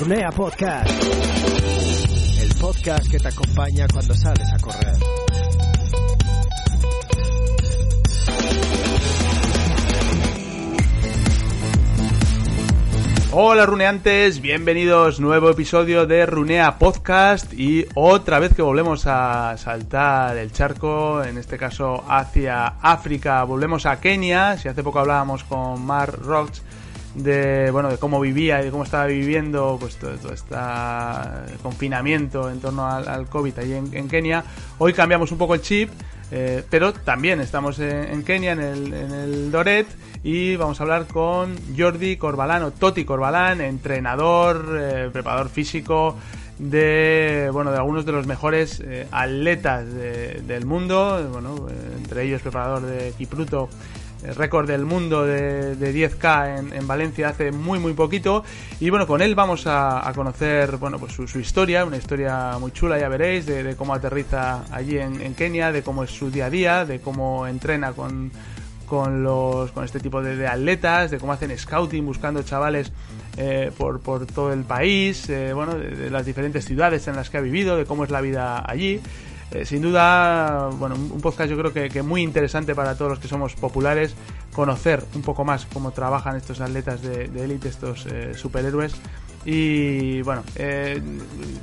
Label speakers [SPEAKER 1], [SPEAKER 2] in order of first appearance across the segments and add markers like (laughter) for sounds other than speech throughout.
[SPEAKER 1] Runea Podcast. El podcast que te acompaña cuando sales a correr.
[SPEAKER 2] Hola runeantes, bienvenidos. Nuevo episodio de Runea Podcast. Y otra vez que volvemos a saltar el charco, en este caso hacia África, volvemos a Kenia, si hace poco hablábamos con Mark Rocks de bueno de cómo vivía y de cómo estaba viviendo pues todo, todo este confinamiento en torno al, al COVID allí en, en, Kenia. Hoy cambiamos un poco el chip, eh, pero también estamos en, en Kenia, en el, Doret, y vamos a hablar con Jordi Corbalán o Toti Corbalán, entrenador, eh, preparador físico de bueno de algunos de los mejores eh, atletas de, del mundo, bueno entre ellos preparador de Kipruto récord del mundo de, de 10K en, en, Valencia hace muy muy poquito. Y bueno con él vamos a, a conocer bueno pues su, su, historia una historia muy chula ya veréis de, cómo aterriza allí en, en, Kenia de cómo es su día a día de cómo entrena con con los con este tipo de, de atletas de cómo hacen scouting buscando chavales eh, por, por todo el país eh, bueno de las diferentes ciudades en las que ha vivido de cómo es la vida allí eh, sin duda, bueno, un podcast yo creo que, que, muy interesante para todos los que somos populares, conocer un poco más cómo trabajan estos atletas de élite, estos eh, superhéroes. Y bueno, eh,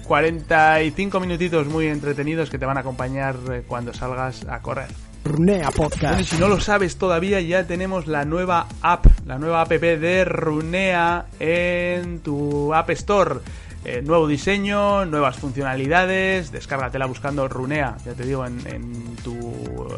[SPEAKER 2] 45 minutitos muy entretenidos que te van a acompañar eh, cuando salgas a correr.
[SPEAKER 1] Runea Podcast.
[SPEAKER 2] Bueno, si no lo sabes todavía, ya tenemos la nueva app, la nueva app de Runea en tu App Store. Eh, nuevo diseño, nuevas funcionalidades, descárgatela buscando Runea, ya te digo, en, en, tu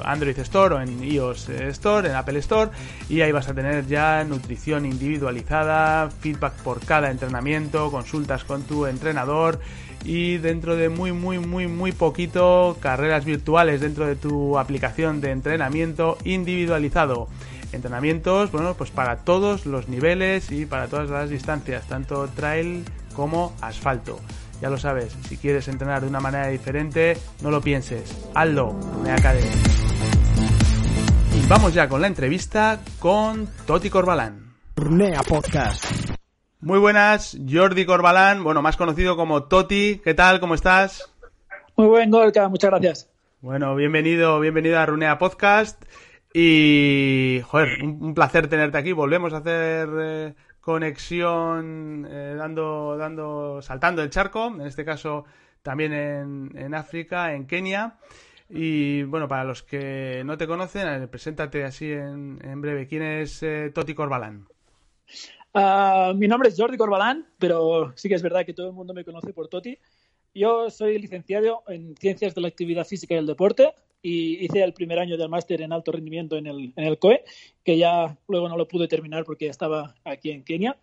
[SPEAKER 2] Android Store o en iOS Store, en Apple Store, y ahí vas a tener ya nutrición individualizada, feedback por cada entrenamiento, consultas con tu entrenador. Y dentro de muy muy muy muy poquito carreras virtuales dentro de tu aplicación de entrenamiento individualizado. Entrenamientos bueno pues para todos los niveles y para todas las distancias tanto trail como asfalto. Ya lo sabes, si quieres entrenar de una manera diferente, no lo pienses, hazlo, Runea Academy. Y vamos ya con la entrevista con Toti Corbalán.
[SPEAKER 1] Runea Podcast.
[SPEAKER 2] Muy buenas, Jordi Corbalán, bueno, más conocido como Toti, ¿qué tal? ¿Cómo estás?
[SPEAKER 3] Muy buen, Gorka, muchas gracias.
[SPEAKER 2] Bueno, bienvenido, bienvenido a Runea Podcast y, joder, un, un placer tenerte aquí, volvemos a hacer... Eh, conexión eh, dando, dando, saltando el charco, en este caso también en, África, en Kenia. Y bueno, para los que no te conocen, preséntate así en, breve. ¿Quién es eh, Toti Corbalán?
[SPEAKER 3] Uh, mi nombre es Jordi Corbalán, pero sí que es verdad que todo el mundo me conoce por Toti. Yo soy licenciado en Ciencias de la Actividad Física y el Deporte y hice el primer año del máster en alto rendimiento en el, en el COE, que ya luego no lo pude terminar porque estaba aquí en Kenia.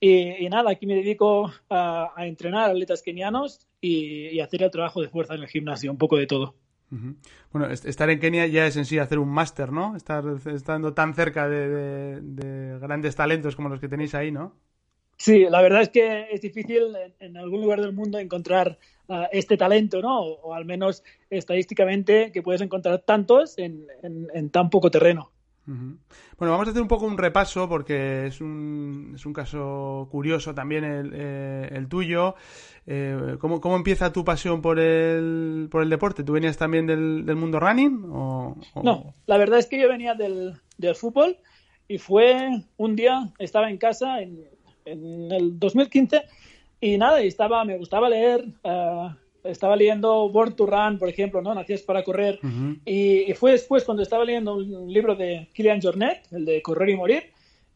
[SPEAKER 3] Y, y nada, aquí me dedico a, a entrenar atletas kenianos y, y, hacer el trabajo de fuerza en el gimnasio, un poco de todo.
[SPEAKER 2] Uh -huh. Bueno, estar en Kenia ya es en sí hacer un máster, ¿no? Estar estando tan cerca de, de, de grandes talentos como los que tenéis ahí, ¿no?
[SPEAKER 3] Sí, la verdad es que es difícil en, en algún lugar del mundo encontrar este talento, ¿no? O, o, al menos estadísticamente que puedes encontrar tantos en, en, en tan poco terreno.
[SPEAKER 2] Bueno, vamos a hacer un poco un repaso porque es un, es un caso curioso también el, eh, el tuyo. Eh, ¿cómo, ¿cómo, empieza tu pasión por el, por el deporte? ¿Tú venías también del, del mundo running? O,
[SPEAKER 3] o... No, la verdad es que yo venía del, del fútbol y fue un día, estaba en casa en, en el 2015 y nada, y estaba, me gustaba leer, uh, estaba leyendo Born to Run, por ejemplo, ¿no? Nacías para correr. Uh -huh. y, y, fue después cuando estaba leyendo un libro de Kilian Jornet, el de Correr y Morir,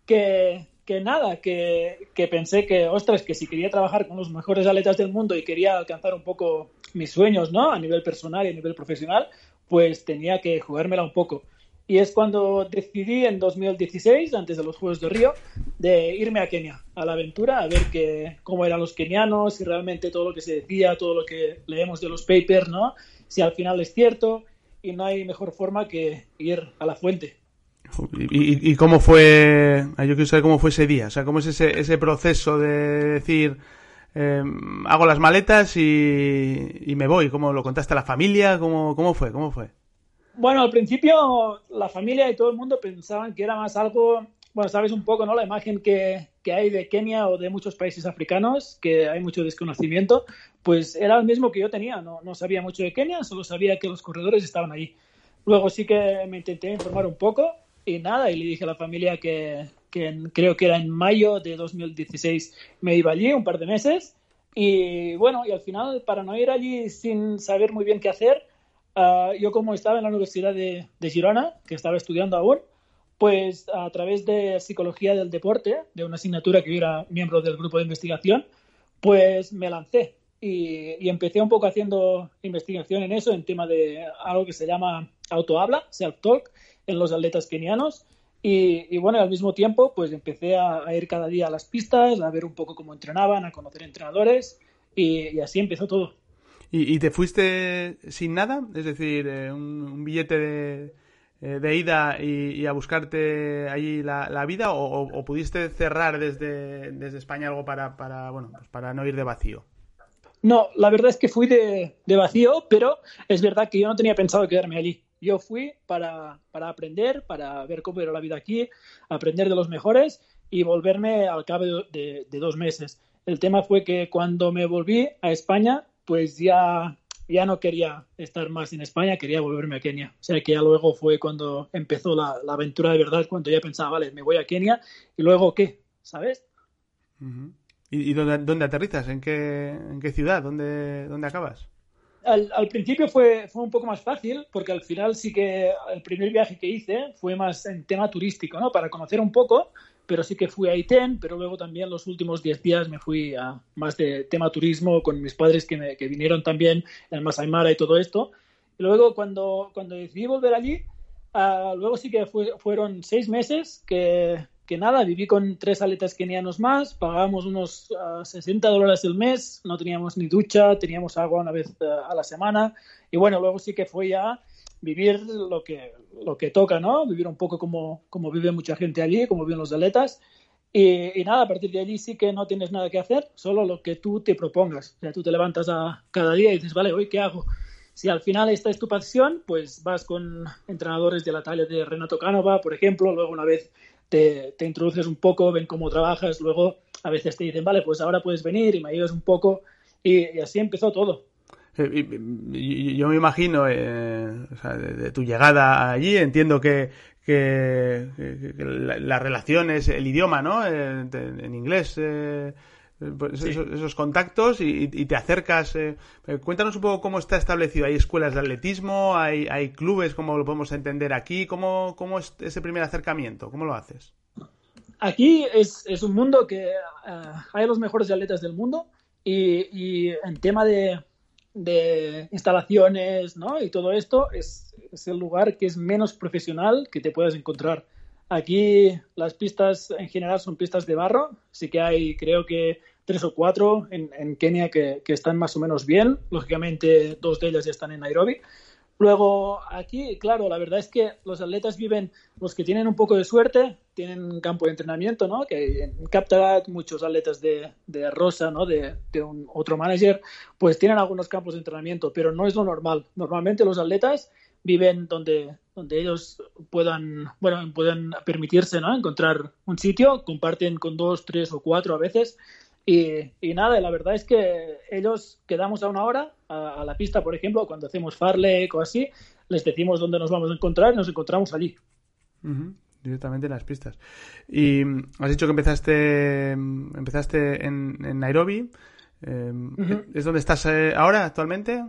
[SPEAKER 3] que, que nada, que, que, pensé que, ostras, que si quería trabajar con los mejores atletas del mundo y quería alcanzar un poco mis sueños, ¿no? A nivel personal y a nivel profesional, pues tenía que jugármela un poco. Y es cuando decidí en 2016, antes de los Juegos de Río, de irme a Kenia, a la aventura, a ver que, cómo eran los kenianos, si realmente todo lo que se decía, todo lo que leemos de los papers, ¿no? Si al final es cierto y no hay mejor forma que ir a la fuente.
[SPEAKER 2] ¿Y, cómo fue, yo quiero saber cómo fue ese día, o sea, cómo es ese, ese proceso de decir, em, hago las maletas y, y, me voy, ¿cómo lo contaste a la familia? ¿Cómo, cómo fue? ¿Cómo fue?
[SPEAKER 3] Bueno, al principio la familia y todo el mundo pensaban que era más algo, bueno, sabes un poco, ¿no? La imagen que, que hay de Kenia o de muchos países africanos, que hay mucho desconocimiento, pues era el mismo que yo tenía, no, no sabía mucho de Kenia, solo sabía que los corredores estaban ahí. Luego sí que me intenté informar un poco y nada, y le dije a la familia que, que creo que era en mayo de 2016 me iba allí un par de meses y bueno, y al final para no ir allí sin saber muy bien qué hacer, Ah, yo como estaba en la Universidad de, Girona, que estaba estudiando aún, pues a través de psicología del deporte, de una asignatura que yo era miembro del grupo de investigación, pues me lancé y, empecé un poco haciendo investigación en eso, en tema de algo que se llama autohabla, self-talk, en los atletas kenianos. Y, bueno, al mismo tiempo, pues empecé a, ir cada día a las pistas, a ver un poco cómo entrenaban, a conocer entrenadores y así empezó todo.
[SPEAKER 2] ¿Y, te fuiste sin nada? Es decir, eh, un, billete de, eh, de ida y, a buscarte allí la, vida o, pudiste cerrar desde, desde España algo para, para, bueno, pues para no ir de vacío?
[SPEAKER 3] No, la verdad es que fui de, de, vacío, pero es verdad que yo no tenía pensado quedarme allí. Yo fui para, para aprender, para ver cómo era la vida aquí, aprender de los mejores y volverme al cabo de, de dos meses. El tema fue que cuando me volví a España pues ya, ya no quería estar más en España, quería volverme a Kenia. O sea que ya luego fue cuando empezó la, aventura de verdad, cuando ya pensaba, vale, me voy a Kenia y luego qué, ¿sabes?
[SPEAKER 2] ¿Y, dónde, aterrizas? ¿En qué, en qué ciudad? ¿Dónde, dónde acabas?
[SPEAKER 3] Al, al, principio fue, fue un poco más fácil, porque al final sí que el primer viaje que hice fue más en tema turístico, ¿no? Para conocer un poco, pero sí que fui a ITEN, pero luego también los últimos 10 días me fui a más de tema turismo con mis padres que, me, que vinieron también en Masai Mara y todo esto. Y luego cuando, cuando decidí volver allí, uh, luego sí que fueron seis meses que, que, nada, viví con tres atletas kenianos más, pagábamos unos uh, ah, 60 dólares el mes, no teníamos ni ducha, teníamos agua una vez uh, a la semana y bueno, luego sí que fue ya vivir lo que, lo que toca, ¿no? Vivir un poco como, como vive mucha gente allí, como viven los atletas. Y, nada, a partir de allí sí que no tienes nada que hacer, solo lo que tú te propongas. O sea, tú te levantas a cada día y dices, vale, hoy qué hago. Si al final esta es tu pasión, pues vas con entrenadores de la talla de Renato Cánova, por ejemplo, luego una vez te, te, introduces un poco, ven cómo trabajas, luego a veces te dicen, vale, pues ahora puedes venir y me ayudas un poco. y así empezó todo.
[SPEAKER 2] Eh, yo me imagino, eh, de, tu llegada allí, entiendo que, que, las relaciones, el idioma, ¿no? Eh, en inglés, pues esos, contactos y, te acercas. cuéntanos un poco cómo está establecido. ¿Hay escuelas de atletismo? ¿Hay, hay clubes? ¿Cómo lo podemos entender aquí? ¿Cómo, ¿Cómo es ese primer acercamiento? ¿Cómo lo haces?
[SPEAKER 3] Aquí es, es un mundo que hay los mejores atletas del mundo y, y en tema de de instalaciones ¿no? y todo esto es, es, el lugar que es menos profesional que te puedes encontrar. Aquí las pistas en general son pistas de barro, sí que hay creo que tres o cuatro en, en Kenia que, que, están más o menos bien, lógicamente dos de ellas ya están en Nairobi, Luego, aquí, claro, la verdad es que los atletas viven, los que tienen un poco de suerte, tienen un campo de entrenamiento, ¿no? Que en Captagat muchos atletas de, de Rosa, ¿no? De, de, un otro manager, pues tienen algunos campos de entrenamiento, pero no es lo normal. Normalmente los atletas viven donde, donde ellos puedan, bueno, puedan permitirse, ¿no? Encontrar un sitio, comparten con dos, tres o cuatro a veces y, y, nada, la verdad es que ellos quedamos a una hora a, la pista, por ejemplo, cuando hacemos farlek o así, les decimos dónde nos vamos a encontrar y nos encontramos allí.
[SPEAKER 2] Directamente en las pistas. Y has dicho que empezaste, empezaste en, Nairobi. Em, ¿Es donde estás eh, ahora actualmente?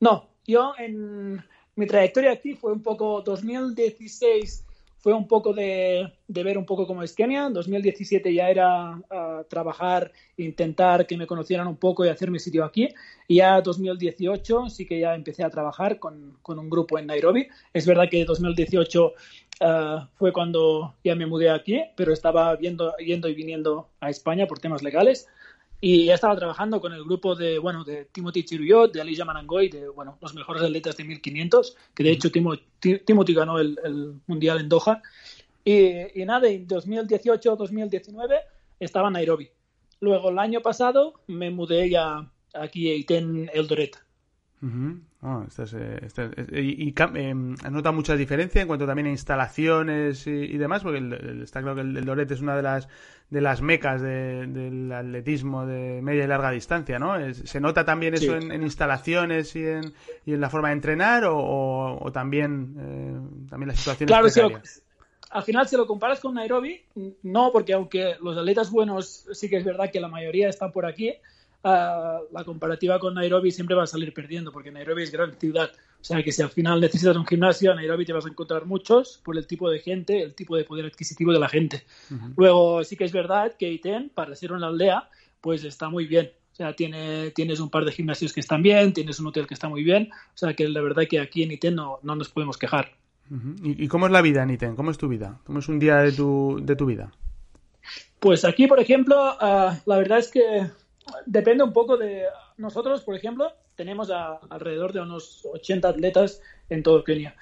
[SPEAKER 3] No, yo en mi trayectoria aquí fue un poco 2016 fue un poco de, ver un poco cómo es Kenia. En 2017 ya era trabajar, intentar que me conocieran un poco y hacer mi sitio aquí. Y ya 2018 sí que ya empecé a trabajar con, un grupo en Nairobi. Es verdad que 2018 ah, fue cuando ya me mudé aquí, pero estaba viendo, yendo y viniendo a España por temas legales. Y ya estaba trabajando con el grupo de, bueno, de Timothy Chiruyot, de Alicia Manangoy, de, bueno, los mejores atletas de 1500, que de hecho Timothy ganó el, Mundial en Doha. Y, y nada, en 2018-2019 estaba en Nairobi. Luego, el año pasado, me mudé ya aquí a Iten Eldoret.
[SPEAKER 2] Ah, eh, y, em, nota mucha diferencia en cuanto también a instalaciones y, demás, porque está claro que el, Doret es una de las de las mecas del atletismo de media y larga distancia, ¿no? ¿Se nota también eso en, instalaciones y en, y en la forma de entrenar o, también, eh, también las situaciones
[SPEAKER 3] Claro, al final si lo comparas con Nairobi, no, porque aunque los atletas buenos sí que es verdad que la mayoría están por aquí, la comparativa con Nairobi siempre va a salir perdiendo, porque Nairobi es gran ciudad. O sea que si al final necesitas un gimnasio, en Nairobi te vas a encontrar muchos por el tipo de gente, el tipo de poder adquisitivo de la gente. Luego sí que es verdad que Iten, para ser una aldea, pues está muy bien. O sea, tiene, tienes un par de gimnasios que están bien, tienes un hotel que está muy bien. O sea, que la verdad que aquí en Iten no, no nos podemos quejar.
[SPEAKER 2] ¿Y, cómo es la vida en Iten? ¿Cómo es tu vida? ¿Cómo es un día de tu, de tu vida?
[SPEAKER 3] Pues aquí, por ejemplo, ah, la verdad es que depende un poco de nosotros, por ejemplo, tenemos alrededor de unos 80 atletas en todo Kenia.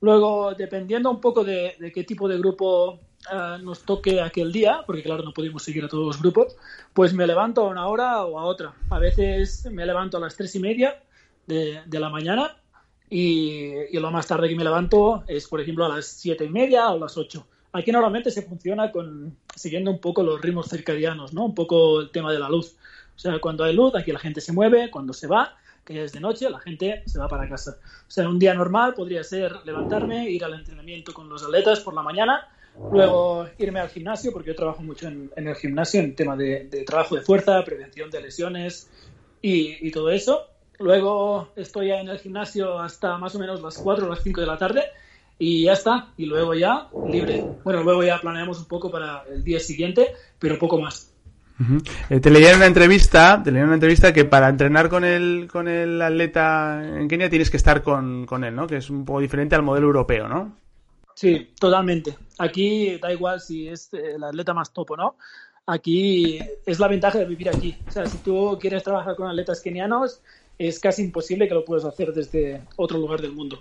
[SPEAKER 3] Luego, dependiendo un poco de, qué tipo de grupo eh, nos toque aquel día, porque claro, no podemos seguir a todos los grupos, pues me levanto a una hora o a otra. A veces me levanto a las tres y media de, la mañana y, y, lo más tarde que me levanto es, por ejemplo, a las siete y media o las ocho. Aquí normalmente se funciona con siguiendo un poco los ritmos circadianos, ¿no? Un poco el tema de la luz. O sea, cuando hay luz, aquí la gente se mueve, cuando se va, que ya es de noche, la gente se va para casa. O sea, un día normal podría ser levantarme, ir al entrenamiento con los atletas por la mañana, luego irme al gimnasio, porque yo trabajo mucho en, el gimnasio en tema de, trabajo de fuerza, prevención de lesiones y, todo eso. Luego estoy en el gimnasio hasta más o menos las 4 o las 5 de la tarde y ya está. Y luego ya libre. Bueno, luego ya planeamos un poco para el día siguiente, pero poco más.
[SPEAKER 2] Eh, te leía en una entrevista, te leía en una entrevista que para entrenar con el, con el atleta en Kenia tienes que estar con, él, ¿no? Que es un poco diferente al modelo europeo, ¿no?
[SPEAKER 3] Sí, totalmente. Aquí da igual si es el atleta más topo, no. Aquí es la ventaja de vivir aquí. O sea, si tú quieres trabajar con atletas kenianos, es casi imposible que lo puedas hacer desde otro lugar del mundo.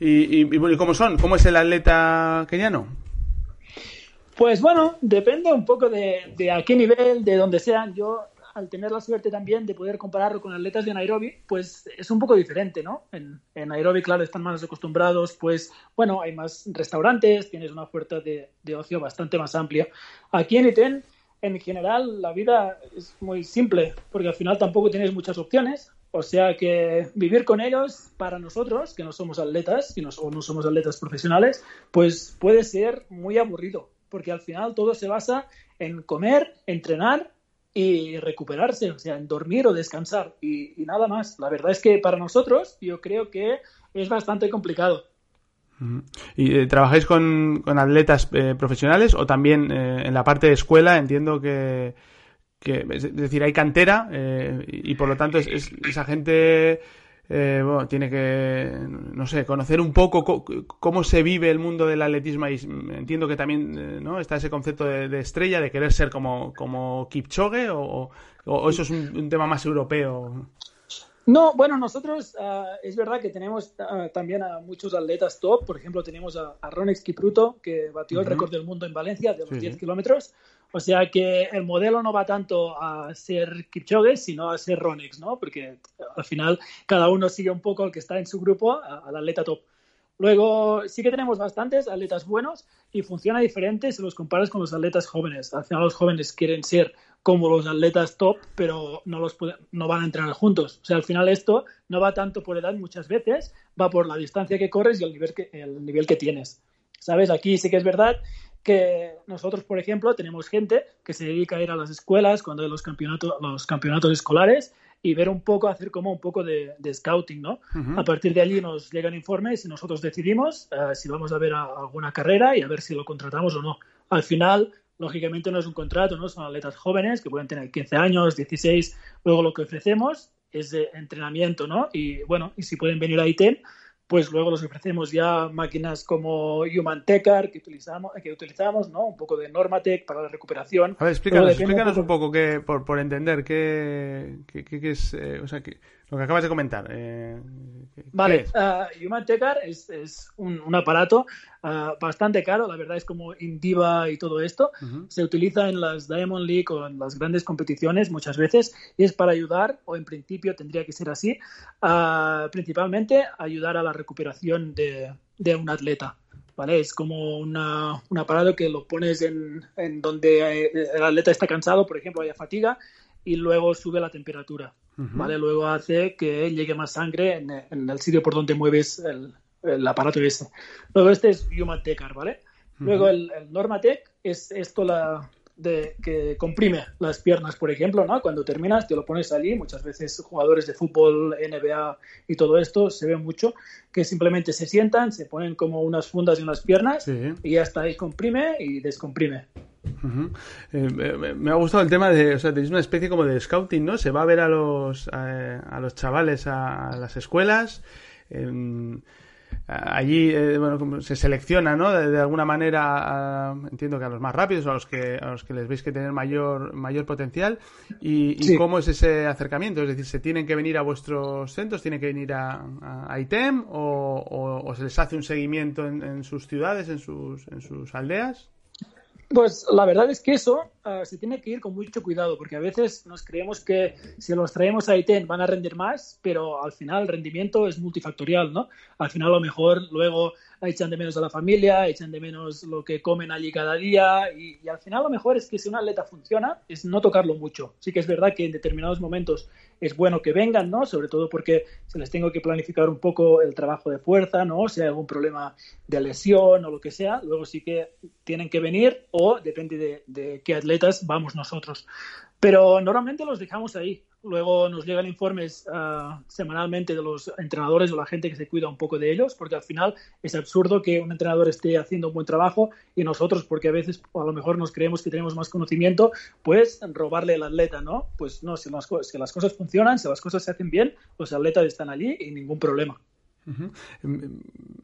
[SPEAKER 2] ¿Y, y, y cómo son? ¿Cómo es el atleta keniano?
[SPEAKER 3] Pues bueno, depende un poco de, a qué nivel, de dónde sean. Yo, al tener la suerte también de poder compararlo con atletas de Nairobi, pues es un poco diferente, ¿no? En, Nairobi, claro, están más acostumbrados, pues bueno, hay más restaurantes, tienes una oferta de, ocio bastante más amplia. Aquí en Iten, en general, la vida es muy simple, porque al final tampoco tienes muchas opciones. O sea que vivir con ellos, para nosotros, que no somos atletas y no, o no somos atletas profesionales, pues puede ser muy aburrido porque al final todo se basa en comer, entrenar y recuperarse, o sea, en dormir o descansar y, nada más. La verdad es que para nosotros yo creo que es bastante complicado.
[SPEAKER 2] ¿Y eh, trabajáis con, atletas eh, profesionales o también eh, en la parte de escuela? Entiendo que, es decir, hay cantera y, por lo tanto es esa gente eh, bueno, tiene que, no sé, conocer un poco cómo se vive el mundo del atletismo y entiendo que también eh, ¿no? está ese concepto de, estrella, de querer ser como, como Kipchoge o, eso es un, tema más europeo.
[SPEAKER 3] No, bueno, nosotros ah, es verdad que tenemos ah, también a muchos atletas top. Por ejemplo, tenemos a, a Ronex Kipruto, que batió el récord del mundo en Valencia de los 10 kilómetros. O sea que el modelo no va tanto a ser Kipchoge, sino a ser Ronex, ¿no? Porque al final cada uno sigue un poco al que está en su grupo, al atleta top. Luego sí que tenemos bastantes atletas buenos y funciona diferente si los comparas con los atletas jóvenes. Al final los jóvenes quieren ser como los atletas top, pero no, los no van a entrenar juntos. O sea, al final esto no va tanto por edad muchas veces, va por la distancia que corres y el nivel que, el nivel que tienes. ¿Sabes? Aquí sí que es verdad que nosotros, por ejemplo, tenemos gente que se dedica a ir a las escuelas cuando hay los campeonatos, los campeonatos escolares y ver un poco, hacer como un poco de, scouting, ¿no? A partir de allí nos llegan informes y nosotros decidimos eh, si vamos a ver alguna carrera y a ver si lo contratamos o no. Al final, lógicamente no es un contrato, ¿no? Son atletas jóvenes que pueden tener 15 años, 16. Luego lo que ofrecemos es de entrenamiento, ¿no? Y bueno, y si pueden venir a ITEN, pues luego los ofrecemos ya máquinas como Human Tecar que utilizamos, que utilizamos, ¿no? Un poco de Normatec para la recuperación.
[SPEAKER 2] A ver, explícanos, un poco, que, por, por entender qué, qué, es, eh, o sea, que, lo que acabas de comentar. Eh,
[SPEAKER 3] vale, uh, Human Tecar es, es un, un aparato uh, bastante caro, la verdad es como Indiva y todo esto. Se utiliza en las Diamond League o en las grandes competiciones muchas veces y es para ayudar, o en principio tendría que ser así, uh, principalmente ayudar a la recuperación de, de un atleta. ¿Vale? Es como una, un aparato que lo pones en, en donde eh, el atleta está cansado, por ejemplo, haya fatiga, y luego sube la temperatura. ¿Vale? Luego hace que llegue más sangre en, el sitio por donde mueves el, el, aparato ese. Luego este es Humatecar, ¿vale? Luego el, el, Normatec es esto la, de, que comprime las piernas, por ejemplo, ¿no? Cuando terminas te lo pones allí, muchas veces jugadores de fútbol, NBA y todo esto se ve mucho, que simplemente se sientan, se ponen como unas fundas en las piernas y ya está, ahí comprime y descomprime.
[SPEAKER 2] Eh, me ha gustado el tema de, o sea, tenéis una especie como de scouting, ¿no? Se va a ver a los, a, los chavales a, las escuelas. allí, eh, bueno, se selecciona, ¿no? De, alguna manera, entiendo que a los más rápidos, a los que, a los que les veis que tener mayor, mayor potencial. Y, cómo es ese acercamiento? Es decir, ¿se tienen que venir a vuestros centros? ¿Tienen que venir a, a ITEM? O, o, se les hace un seguimiento en, en sus ciudades, en sus, en sus aldeas?
[SPEAKER 3] Pues la verdad es que eso uh, se tiene que ir con mucho cuidado, porque a veces nos creemos que si los traemos a ITEN van a rendir más, pero al final el rendimiento es multifactorial, ¿no? Al final a lo mejor luego echan de menos a la familia, echan de menos lo que comen allí cada día y, y, al final lo mejor es que si una atleta funciona es no tocarlo mucho. Sí que es verdad que en determinados momentos es bueno que vengan, ¿no? Sobre todo porque se les tengo que planificar un poco el trabajo de fuerza, ¿no? Si hay algún problema de lesión o lo que sea, luego sí que tienen que venir o depende de, de qué atletas vamos nosotros. Pero normalmente los dejamos ahí. Luego nos llegan informes uh, semanalmente de los entrenadores o la gente que se cuida un poco de ellos, porque al final es absurdo que un entrenador esté haciendo un buen trabajo y nosotros, porque a veces a lo mejor nos creemos que tenemos más conocimiento, pues robarle al atleta, ¿no? Pues no, si las, cosas funcionan, si las cosas se hacen bien, los atletas están allí y ningún problema.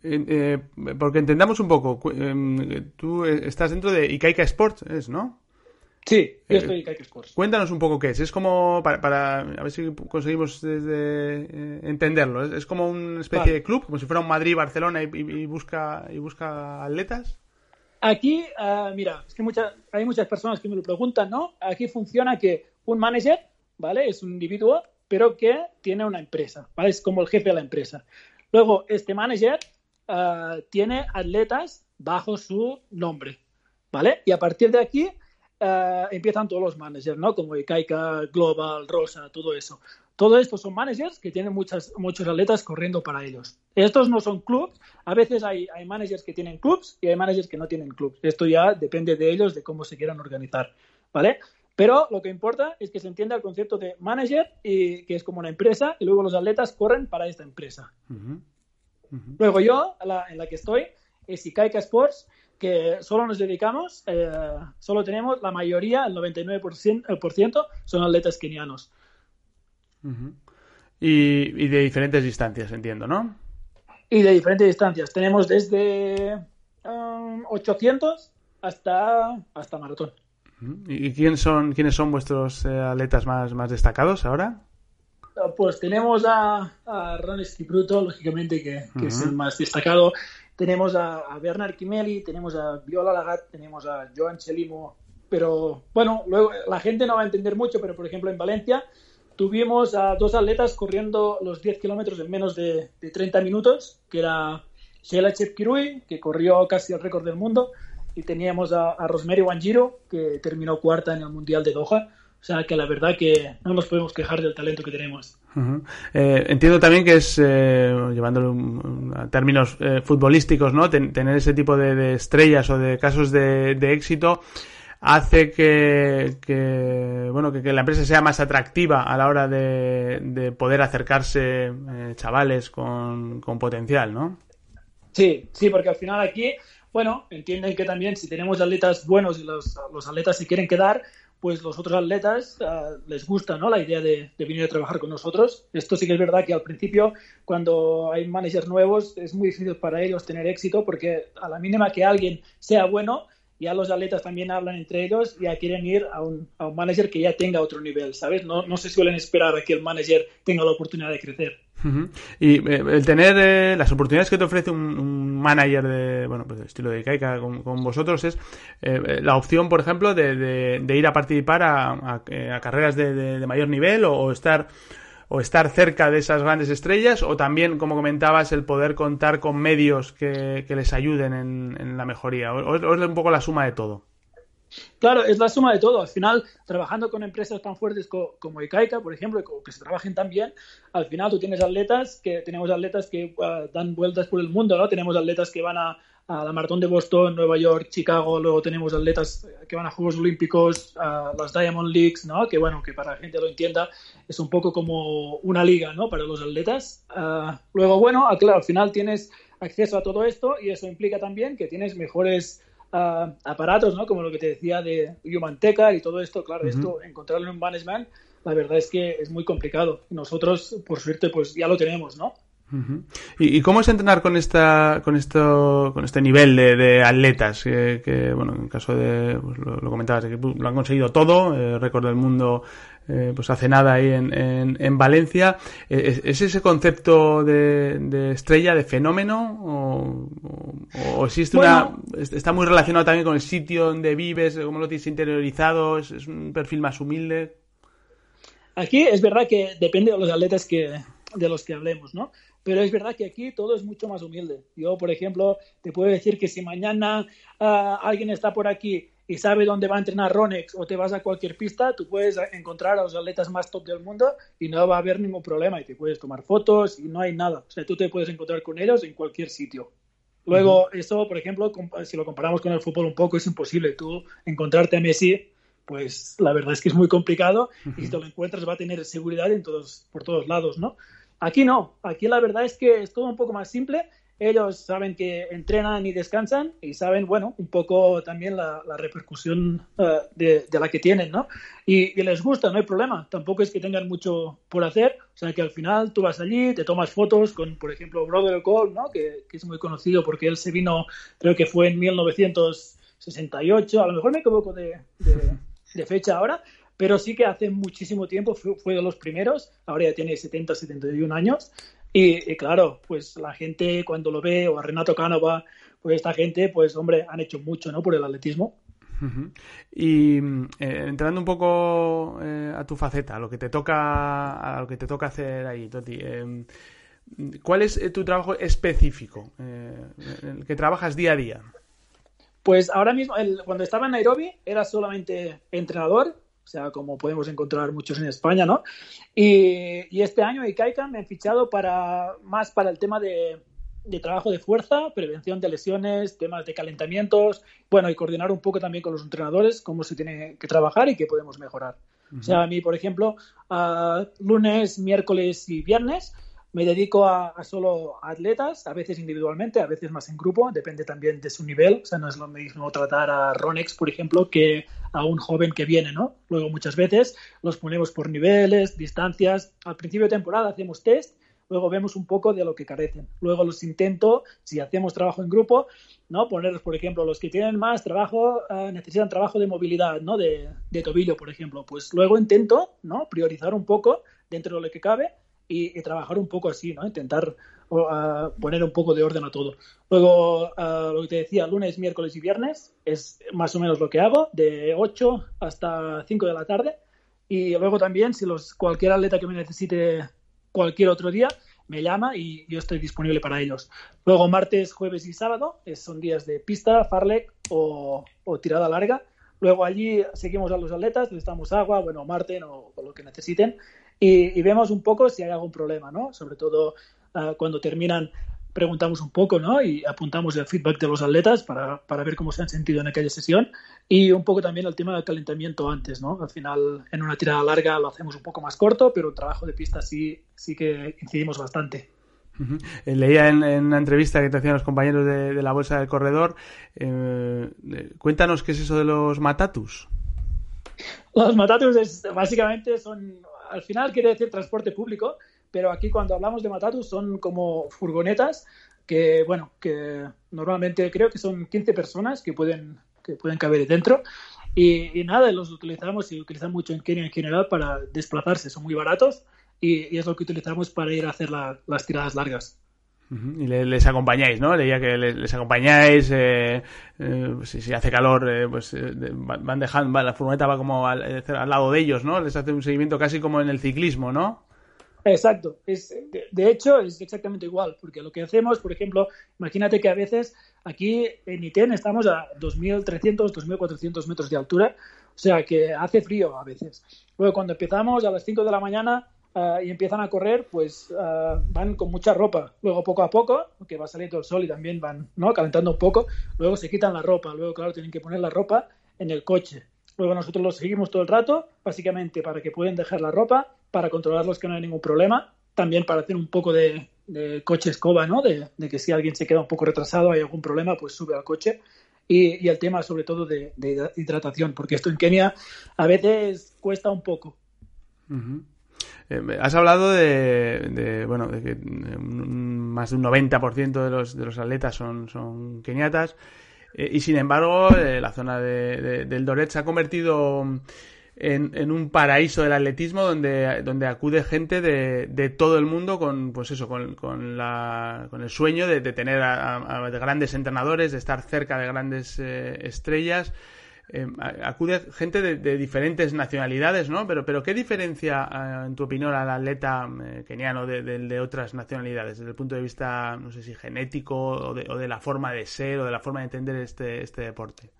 [SPEAKER 2] Eh, porque entendamos un poco, em, tú estás dentro de Ikaika Sports, ¿es, no?
[SPEAKER 3] Sí, yo estoy en Sports.
[SPEAKER 2] Cuéntanos un poco qué es. Es como, para, a ver si conseguimos desde, eh, entenderlo, ¿Es, como una especie de club, como si fuera un Madrid-Barcelona y, busca, y busca atletas?
[SPEAKER 3] Aquí, ah, mira, es que hay muchas personas que me lo preguntan, ¿no? Aquí funciona que un manager, ¿vale? Es un individuo, pero que tiene una empresa, ¿vale? Es como el jefe de la empresa. Luego, este manager ah, tiene atletas bajo su nombre, ¿vale? Y a partir de aquí eh, empiezan todos los managers, ¿no? Como Ikaika, Global, Rosa, todo eso. Todo esto son managers que tienen muchas, muchos atletas corriendo para ellos. Estos no son clubs. A veces hay, hay managers que tienen clubs y hay managers que no tienen clubs. Esto ya depende de ellos, de cómo se quieran organizar, ¿vale? Pero lo que importa es que se entienda el concepto de manager, y, que es como una empresa, y luego los atletas corren para esta empresa. Luego yo, la, en la que estoy, es Ikaika Sports, que solo nos dedicamos, eh, solo tenemos la mayoría, el 99% son atletas kenianos.
[SPEAKER 2] y, de diferentes distancias, entiendo, ¿no?
[SPEAKER 3] Y de diferentes distancias. Tenemos desde 800 um, hasta, hasta maratón.
[SPEAKER 2] ¿Y quién son, quiénes son vuestros eh, atletas más, más destacados ahora?
[SPEAKER 3] Pues tenemos a, a Ron lógicamente, que, es el más destacado. Tenemos a, Bernard Kimeli, tenemos a Viola Lagat, tenemos a Joan Chelimo, pero bueno, luego la gente no va a entender mucho, pero por ejemplo en Valencia tuvimos a dos atletas corriendo los 10 kilómetros en menos de, 30 minutos, que era Sheila Chepkirui, que corrió casi el récord del mundo, y teníamos a, a Rosemary Wanjiro, que terminó cuarta en el Mundial de Doha. O sea que la verdad que no nos podemos quejar del talento que tenemos.
[SPEAKER 2] Eh, entiendo también que es, eh, llevándolo a términos eh, futbolísticos, ¿no? tener ese tipo de, estrellas o de casos de, éxito hace que, bueno que, la empresa sea más atractiva a la hora de, poder acercarse eh, chavales con, con potencial, ¿no?
[SPEAKER 3] Sí, sí, porque al final aquí, bueno, entienden que también si tenemos atletas buenos y los, los atletas se quieren quedar, pues los otros atletas uh, les gusta ¿no? la idea de, venir a trabajar con nosotros. Esto sí que es verdad que al principio, cuando hay managers nuevos, es muy difícil para ellos tener éxito porque a la mínima que alguien sea bueno, ya los atletas también hablan entre ellos, ya quieren ir a un, a un manager que ya tenga otro nivel, ¿sabes? No, no se suelen esperar a que el manager tenga la oportunidad de crecer.
[SPEAKER 2] Y eh, el tener eh, las oportunidades que te ofrece un, manager de, bueno, pues de estilo de Kaika con, vosotros es eh, la opción, por ejemplo, de, de, ir a participar a, a, carreras de, mayor nivel o, estar o estar cerca de esas grandes estrellas o también, como comentabas, el poder contar con medios que, que les ayuden en, en la mejoría. O, es un poco la suma de todo.
[SPEAKER 3] Claro, es la suma de todo. Al final, trabajando con empresas tan fuertes como Ikaika, por ejemplo, que se trabajen tan bien, al final tú tienes atletas que tenemos atletas que uh, dan vueltas por el mundo, ¿no? Tenemos atletas que van a, la maratón de Boston, Nueva York, Chicago, luego tenemos atletas que van a Juegos Olímpicos, a las Diamond Leagues, ¿no? Que bueno, que para la gente lo entienda, es un poco como una liga, ¿no? Para los atletas. Uh, luego, bueno, claro, al final tienes acceso a todo esto y eso implica también que tienes mejores aparatos, ¿no? Como lo que te decía de Humanteca y todo esto, claro, esto, encontrarlo en management, la verdad es que es muy complicado. Nosotros, por suerte, pues ya lo tenemos, ¿no?
[SPEAKER 2] ¿Y, cómo es entrenar con esta, con esto, con este nivel de, atletas? Que, bueno, en caso de, pues lo, comentabas, que lo han conseguido todo, eh, récord del mundo, eh, pues hace nada ahí en, en, Valencia. Eh, ¿Es, ese concepto de, estrella, de fenómeno? ¿O, existe una, está muy relacionado también con el sitio donde vives, cómo lo tienes interiorizado? ¿Es, un perfil más humilde?
[SPEAKER 3] Aquí es verdad que depende de los atletas que, de los que hablemos, ¿no? Pero es verdad que aquí todo es mucho más humilde. Yo, por ejemplo, te puedo decir que si mañana ah, alguien está por aquí y sabe dónde va a entrenar Ronex o te vas a cualquier pista, tú puedes encontrar a los atletas más top del mundo y no va a haber ningún problema y te puedes tomar fotos y no hay nada. O sea, tú te puedes encontrar con ellos en cualquier sitio. Luego, eso, por ejemplo, si lo comparamos con el fútbol un poco, es imposible. Tú encontrarte a Messi, pues la verdad es que es muy complicado y si te lo encuentras va a tener seguridad en todos, por todos lados, ¿no? Aquí no, aquí la verdad es que es todo un poco más simple. Ellos saben que entrenan y descansan y saben, bueno, un poco también la, repercusión eh, de, la que tienen, ¿no? Y, les gusta, no hay problema. Tampoco es que tengan mucho por hacer. O sea, que al final tú vas allí, te tomas fotos con, por ejemplo, Brother Cole, ¿no? Que, es muy conocido porque él se vino, creo que fue en 1968. A lo mejor me equivoco de, de fecha ahora, pero sí que hace muchísimo tiempo fue, de los primeros, ahora ya tiene 70, 71 años, y, claro, pues la gente cuando lo ve, o a Renato Cánova, pues esta gente, pues hombre, han hecho mucho, ¿no?, por el atletismo.
[SPEAKER 2] Y eh, entrando un poco eh, a tu faceta, a lo que te toca, a lo que te toca hacer ahí, Toti, em, ¿cuál es eh, tu trabajo específico, el que trabajas día a día?
[SPEAKER 3] Pues ahora mismo, cuando estaba en Nairobi, era solamente entrenador, o sea, como podemos encontrar muchos en España, ¿no? Y, este año ICAICA me han fichado para más para el tema de, trabajo de fuerza, prevención de lesiones, temas de calentamientos, bueno, y coordinar un poco también con los entrenadores cómo se tiene que trabajar y qué podemos mejorar. O sea, a mí, por ejemplo, lunes, miércoles y viernes me dedico a, solo atletas, a veces individualmente, a veces más en grupo, depende también de su nivel. O sea, no es lo mismo tratar a Ronex, por ejemplo, que a un joven que viene, ¿no? Luego muchas veces los ponemos por niveles, distancias. Al principio de temporada hacemos test, luego vemos un poco de lo que carecen. Luego los intento, si hacemos trabajo en grupo, ¿no? Ponerlos, por ejemplo, los que tienen más trabajo, eh, necesitan trabajo de movilidad, ¿no? De, de tobillo, por ejemplo. Pues luego intento, ¿no? Priorizar un poco dentro de lo que cabe y, trabajar un poco así, ¿no? Intentar poner un poco de orden a todo. Luego, lo que te decía, lunes, miércoles y viernes es más o menos lo que hago, de 8 hasta 5 de la tarde. Y luego también, si los, cualquier atleta que me necesite cualquier otro día, me llama y yo estoy disponible para ellos. Luego, martes, jueves y sábado son días de pista, farlek o, tirada larga. Luego allí seguimos a los atletas, les damos agua, bueno, marten o lo que necesiten y, vemos un poco si hay algún problema, ¿no? Sobre todo ah, cuando terminan preguntamos un poco, ¿no? Y apuntamos el feedback de los atletas para, para, ver cómo se han sentido en aquella sesión y un poco también el tema del calentamiento antes, ¿no? Al final, en una tirada larga lo hacemos un poco más corto, pero el trabajo de pista sí, sí que incidimos bastante.
[SPEAKER 2] Eh, leía en, una entrevista que te hacían los compañeros de, la Bolsa del Corredor. Eh, cuéntanos qué es eso de los matatus.
[SPEAKER 3] Los matatus es, básicamente son, al final quiere decir transporte público, pero aquí cuando hablamos de matatus son como furgonetas que, bueno, que normalmente creo que son 15 personas que pueden, que pueden caber dentro. Y, nada, los utilizamos y utilizan mucho en Kenia en general para desplazarse, son muy baratos y, es lo que utilizamos para ir a hacer las tiradas largas.
[SPEAKER 2] Y les acompañáis, ¿no? Leía que les, acompañáis, eh, eh, si, hace calor, eh, pues van dejando, la furgoneta va como al, al, lado de ellos, ¿no? Les hace un seguimiento casi como en el ciclismo, ¿no?
[SPEAKER 3] Exacto. Es, de, hecho, es exactamente igual, porque lo que hacemos, por ejemplo, imagínate que a veces aquí en ITEN estamos a 2.300, 2.400 metros de altura, o sea que hace frío a veces. Luego, cuando empezamos a las 5 de la mañana uh, y empiezan a correr, pues uh, van con mucha ropa. Luego, poco a poco, que va saliendo el sol y también van ¿no? calentando un poco, luego se quitan la ropa. Luego, claro, tienen que poner la ropa en el coche. Luego nosotros los seguimos todo el rato, básicamente para que puedan dejar la ropa, para controlarlos que no hay ningún problema, también para hacer un poco de, coche escoba, ¿no? De, que si alguien se queda un poco retrasado, hay algún problema, pues sube al coche. Y, el tema sobre todo de, hidratación, porque esto en Kenia a veces cuesta un poco.
[SPEAKER 2] Eh, has hablado de, bueno, de que más de un 90% de los, de los atletas son, son keniatas. Eh, y sin embargo, eh, la zona de, del Doret se ha convertido en, un paraíso del atletismo donde, donde acude gente de, de todo el mundo con, pues eso, con, con, la, con el sueño de, tener a, grandes entrenadores, de estar cerca de grandes eh, estrellas. Eh, acude gente de, diferentes nacionalidades, ¿no? Pero, pero ¿qué diferencia, eh, en tu opinión, al atleta eh, keniano de, de, otras nacionalidades, desde el punto de vista, no sé si genético o de, la forma de ser o de la forma de entender este, este deporte?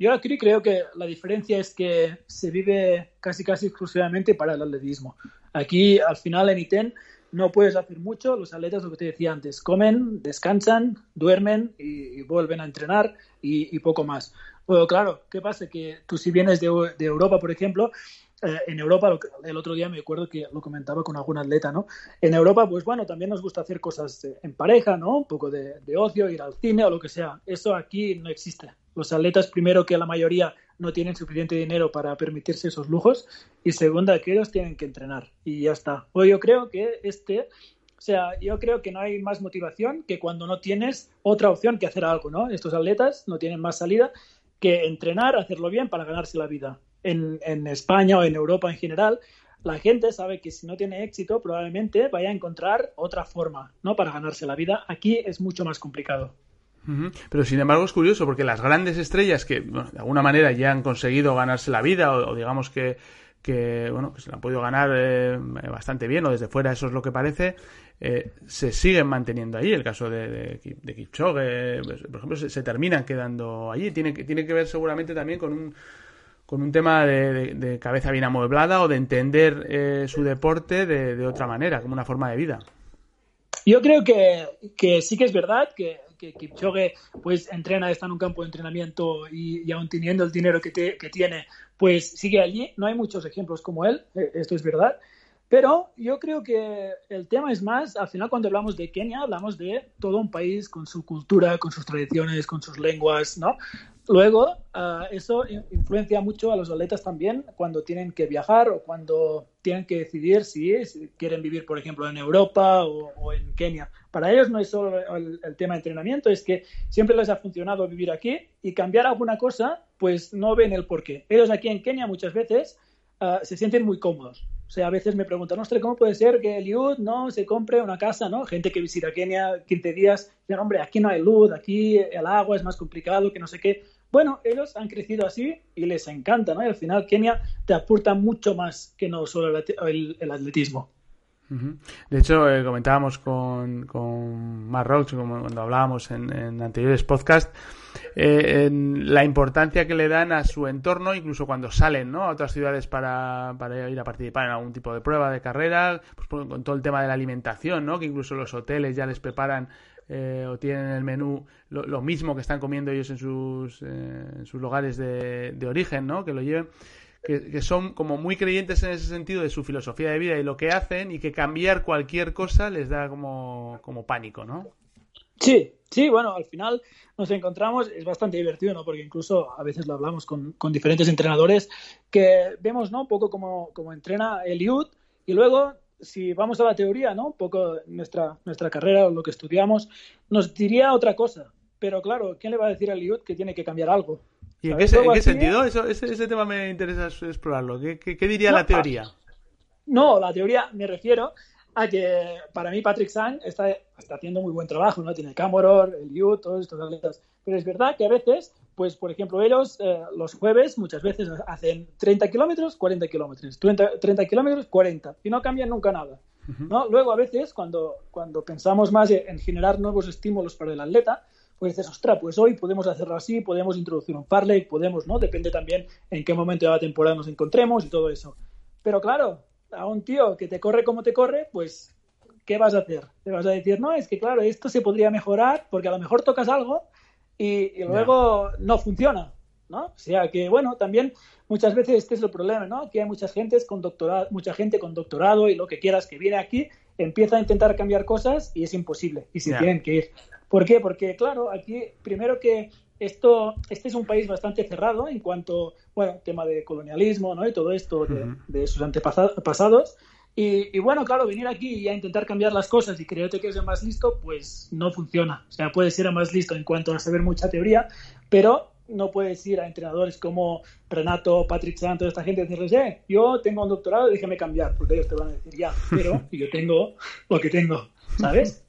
[SPEAKER 3] Yo aquí creo que la diferencia es que se vive casi casi exclusivamente para el atletismo. Aquí, al final, en ITEN, no puedes hacer mucho. Los atletas, lo que te decía antes, comen, descansan, duermen y, vuelven a entrenar y, poco más. Bueno, claro, ¿qué pasa? Que tú si vienes de, Europa, por ejemplo, eh, en Europa, el otro día me acuerdo que lo comentaba con algún atleta, ¿no? En Europa, pues bueno, también nos gusta hacer cosas en pareja, ¿no? Un poco de, ocio, ir al cine o lo que sea. Eso aquí no existe. Los atletas, primero que la mayoría no tienen suficiente dinero para permitirse esos lujos y segunda que ellos tienen que entrenar y ya está. O yo creo que este o sea, yo creo que no hay más motivación que cuando no tienes otra opción que hacer algo, ¿no? Estos atletas no tienen más salida que entrenar, hacerlo bien para ganarse la vida. En, en España o en Europa en general, la gente sabe que si no tiene éxito, probablemente vaya a encontrar otra forma, ¿no? Para ganarse la vida. Aquí es mucho más complicado.
[SPEAKER 2] Pero sin embargo es curioso porque las grandes estrellas que de alguna manera ya han conseguido ganarse la vida o digamos que que bueno que se la han podido ganar eh, bastante bien o desde fuera eso es lo que parece eh, se siguen manteniendo ahí el caso de, de, de Kipchoge pues, por ejemplo se, terminan quedando allí. Tiene que tiene que ver seguramente también con un con un tema de, cabeza bien amueblada o de entender eh, su deporte de, otra manera como una forma de vida.
[SPEAKER 3] Yo creo que, que sí que es verdad que que Kipchoge pues entrena, está en un campo de entrenamiento y, y aún teniendo el dinero que, que, tiene, pues sigue allí. No hay muchos ejemplos como él, eh, esto es verdad. Pero yo creo que el tema es más, al final cuando hablamos de Kenia, hablamos de todo un país con su cultura, con sus tradiciones, con sus lenguas, ¿no? Luego, uh, eso influencia mucho a los atletas también cuando tienen que viajar o cuando tienen que decidir si, quieren vivir, por ejemplo, en Europa o, en Kenia. Para ellos no es solo el, tema de entrenamiento, es que siempre les ha funcionado vivir aquí y cambiar alguna cosa, pues no ven el porqué. Ellos aquí en Kenia muchas veces uh, se sienten muy cómodos. O sea, a veces me preguntan, ostras, ¿cómo puede ser que Eliud no se compre una casa, no? Gente que visita Kenia 15 días, dicen, hombre, aquí no hay luz, aquí el agua es más complicado, que no sé qué. Bueno, ellos han crecido así y les encanta, ¿no? Y al final Kenia te aporta mucho más que no solo el, atletismo.
[SPEAKER 2] De hecho, eh, comentábamos con, con como cuando hablábamos en, anteriores podcasts, eh, en la importancia que le dan a su entorno, incluso cuando salen ¿no? a otras ciudades para, para ir a participar en algún tipo de prueba de carrera, pues con todo el tema de la alimentación, ¿no? que incluso los hoteles ya les preparan eh, o tienen en el menú lo, mismo que están comiendo ellos en sus, en sus lugares de, de origen, ¿no? que lo lleven que, son como muy creyentes en ese sentido de su filosofía de vida y lo que hacen y que cambiar cualquier cosa les da como, como pánico, ¿no?
[SPEAKER 3] Sí, sí, bueno, al final nos encontramos, es bastante divertido, ¿no? Porque incluso a veces lo hablamos con, con diferentes entrenadores que vemos, ¿no? Un poco como, como entrena Eliud y luego si vamos a la teoría, ¿no? Un poco nuestra, nuestra carrera o lo que estudiamos, nos diría otra cosa. Pero claro, ¿quién le va a decir a Eliud que tiene que cambiar algo?
[SPEAKER 2] ¿Y en qué, sentido? Eso, ese, tema me interesa explorarlo. ¿Qué, diría la teoría?
[SPEAKER 3] No, la teoría me refiero a que para mí Patrick Sang está, está haciendo muy buen trabajo, ¿no? Tiene Camoror, el Yu, todos estos atletas. Pero es verdad que a veces, pues por ejemplo, ellos eh, los jueves muchas veces hacen 30 kilómetros, 40 kilómetros, 30, 30 kilómetros, 40, y no cambian nunca nada. ¿no? Luego a veces, cuando, cuando pensamos más en generar nuevos estímulos para el atleta, pues dices, ostras, pues hoy podemos hacerlo así, podemos introducir un farley, podemos, ¿no? Depende también en qué momento de la temporada nos encontremos y todo eso. Pero claro, a un tío que te corre como te corre, pues, ¿qué vas a hacer? Te vas a decir, no, es que claro, esto se podría mejorar porque a lo mejor tocas algo y, luego no funciona, ¿no? O sea que, bueno, también muchas veces este es el problema, ¿no? Que hay mucha gente con doctorado, mucha gente con doctorado y lo que quieras que viene aquí, empieza a intentar cambiar cosas y es imposible y se tienen que ir. ¿Por qué? Porque, claro, aquí, primero que esto, este es un país bastante cerrado en cuanto, bueno, tema de colonialismo, ¿no? Y todo esto de, sus antepasados. Y, y, bueno, claro, venir aquí y a intentar cambiar las cosas y creerte que es el más listo, pues no funciona. O sea, puedes ser el más listo en cuanto a saber mucha teoría, pero no puedes ir a entrenadores como Renato, Patrick Santos, esta gente y decirles, eh, yo tengo un doctorado, déjame cambiar, porque ellos te van a decir, ya, pero (laughs) yo tengo lo que tengo, ¿sabes?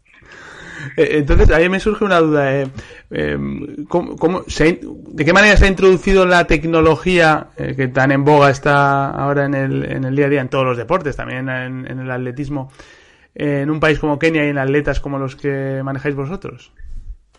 [SPEAKER 2] Eh, entonces, ahí me surge una duda. Eh, em, ¿cómo, ¿De qué manera se ha introducido la tecnología eh, que tan en boga está ahora en el, en el día a día en todos los deportes, también en, el atletismo, en un país como Kenia y en atletas como los que manejáis vosotros?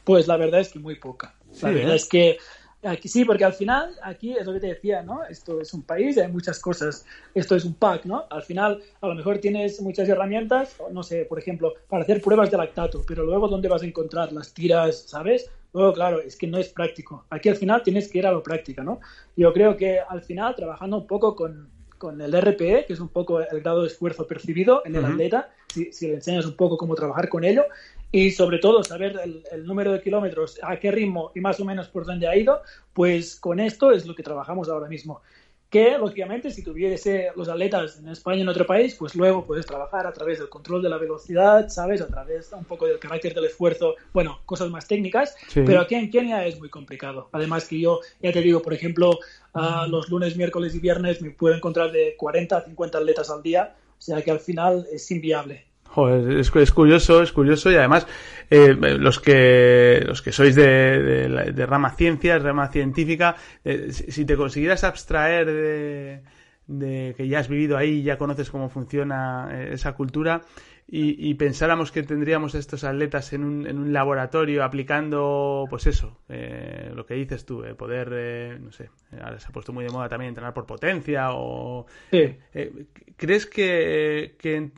[SPEAKER 3] Pues la verdad es que muy poca. La verdad es que Aquí, sí, porque al final, aquí es lo que te decía, ¿no? Esto es un país y hay muchas cosas. Esto es un pack, ¿no? Al final, a lo mejor tienes muchas herramientas, no sé, por ejemplo, para hacer pruebas de lactato, pero luego, ¿dónde vas a encontrar las tiras, ¿sabes? Luego, claro, es que no es práctico. Aquí al final tienes que ir a lo práctica, ¿no? Yo creo que al final, trabajando un poco con, con el RPE, que es un poco el grado de esfuerzo percibido en el atleta, si, si, le enseñas un poco cómo trabajar con ello, y sobre todo saber el, número de kilómetros, a qué ritmo y más o menos por dónde ha ido, pues con esto es lo que trabajamos ahora mismo. Que, lógicamente, si tuviese los atletas en España en otro país, pues luego puedes trabajar a través del control de la velocidad, ¿sabes? A través un poco del carácter del esfuerzo, bueno, cosas más técnicas, pero aquí en Kenia es muy complicado. Además que yo, ya te digo, por ejemplo, los lunes, miércoles y viernes me puedo encontrar de 40 a 50 atletas al día, o sea que al final es inviable.
[SPEAKER 2] Joder, es, curioso, es curioso y además eh, los que los que sois de, de, rama ciencias, rama científica, eh, si te consiguieras abstraer de, de que ya has vivido ahí, ya conoces cómo funciona eh, esa cultura, y, pensáramos que tendríamos estos atletas en un, en un laboratorio aplicando, pues eso, eh, lo que dices tú, eh, poder, eh, no sé, ahora se ha puesto muy de moda también entrenar por potencia o... ¿Crees que, que,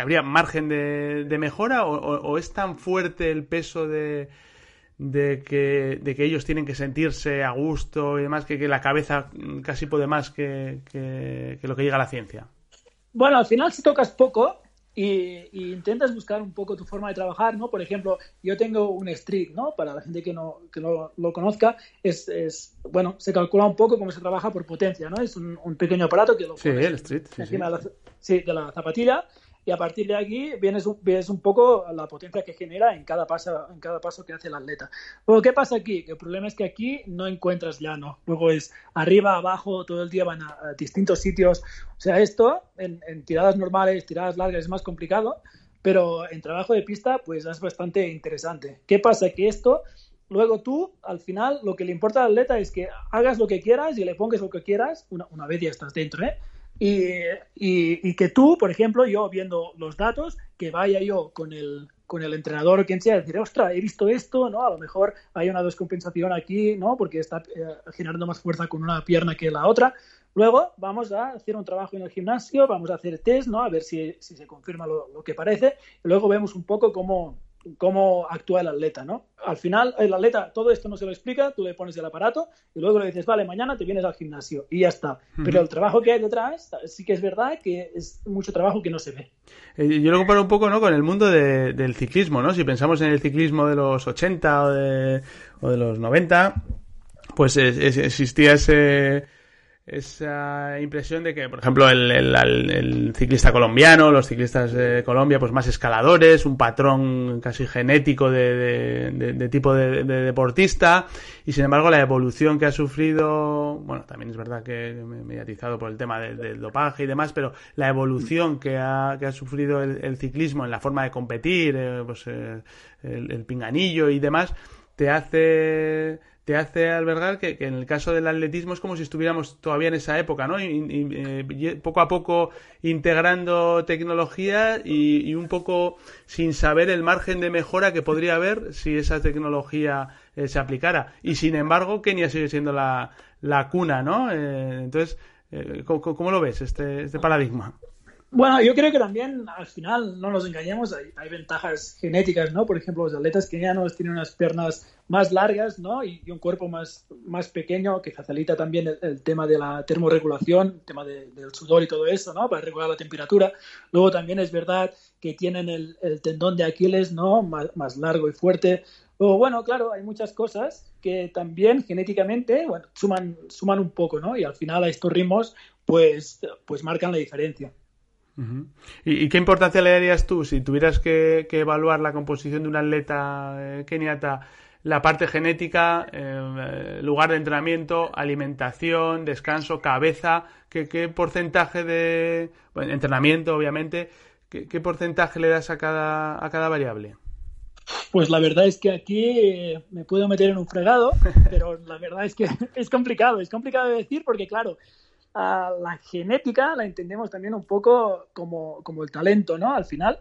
[SPEAKER 2] habría margen de, mejora o, es tan fuerte el peso de, de, que, de que ellos tienen que sentirse a gusto y demás que, que la cabeza casi puede más que, que lo que llega a la ciencia?
[SPEAKER 3] Bueno, al final si tocas poco, y, intentas buscar un poco tu forma de trabajar, ¿no? Por ejemplo, yo tengo un street, ¿no? Para la gente que no, que no lo conozca, es, es, bueno, se calcula un poco cómo se trabaja por potencia, ¿no? Es un, pequeño aparato que lo
[SPEAKER 2] sí, el street,
[SPEAKER 3] encima sí, de la zapatilla y a partir de aquí vienes, ves un poco la potencia que genera en cada paso, en cada paso que hace el atleta. Luego, ¿qué pasa aquí? El problema es que aquí no encuentras llano. Luego es arriba, abajo, todo el día van a, distintos sitios. O sea, esto en, tiradas normales, tiradas largas es más complicado, pero en trabajo de pista pues es bastante interesante. ¿Qué pasa? Que esto Luego tú, al final, lo que le importa al atleta es que hagas lo que quieras y le pongas lo que quieras, una, una vez ya estás dentro, ¿eh? Y, y, que tú, por ejemplo, yo viendo los datos, que vaya yo con el, con el entrenador o quien sea, decir, ostras, he visto esto, ¿no? A lo mejor hay una descompensación aquí, ¿no? Porque está eh, generando más fuerza con una pierna que la otra. Luego vamos a hacer un trabajo en el gimnasio, vamos a hacer test, ¿no? A ver si, si se confirma lo, lo, que parece. Luego vemos un poco cómo, cómo actúa el atleta, ¿no? Al final, el atleta todo esto no se lo explica, tú le pones el aparato y luego le dices, vale, mañana te vienes al gimnasio y ya está. Pero el trabajo que hay detrás sí que es verdad que es mucho trabajo que no se ve.
[SPEAKER 2] Eh, yo lo comparo un poco ¿no? con el mundo del ciclismo, ¿no? Si pensamos en el ciclismo de los 80 o de, o de los 90, pues existía ese esa impresión de que, por ejemplo, el, el, ciclista colombiano, los ciclistas de Colombia, pues más escaladores, un patrón casi genético de, de, tipo de, deportista, y sin embargo la evolución que ha sufrido, bueno, también es verdad que mediatizado por el tema del dopaje y demás, pero la evolución que ha, que ha sufrido el, ciclismo en la forma de competir, eh, pues eh, el pinganillo y demás, te hace te hace albergar que, en el caso del atletismo es como si estuviéramos todavía en esa época, ¿no? Y, eh, poco a poco integrando tecnología y, un poco sin saber el margen de mejora que podría haber si esa tecnología eh, se aplicara. Y sin embargo, Kenia sigue siendo la, la cuna, ¿no? Eh, entonces, ¿cómo, ¿cómo, lo ves este, este paradigma?
[SPEAKER 3] Bueno, yo creo que también al final no nos engañemos, hay, hay, ventajas genéticas, ¿no? Por ejemplo, los atletas kenianos tienen unas piernas más largas, ¿no? Y, un cuerpo más, más pequeño que facilita también el, tema de la termorregulación, el tema del sudor y todo eso, ¿no? Para regular la temperatura. Luego también es verdad que tienen el, el tendón de Aquiles, ¿no? Más, más, largo y fuerte. Luego, bueno, claro, hay muchas cosas que también genéticamente, bueno, suman, suman un poco, ¿no? Y al final a estos ritmos, pues, pues marcan la diferencia.
[SPEAKER 2] ¿Y, qué importancia le darías tú si tuvieras que, evaluar la composición de un atleta eh, keniata? La parte genética, eh, lugar de entrenamiento, alimentación, descanso, cabeza, ¿qué, porcentaje de entrenamiento, obviamente, ¿qué, porcentaje le das a cada, a cada variable?
[SPEAKER 3] Pues la verdad es que aquí eh, me puedo meter en un fregado, (laughs) pero la verdad es que (laughs) es complicado, es complicado de decir porque, claro, la genética la entendemos también un poco como, como el talento, ¿no? Al final,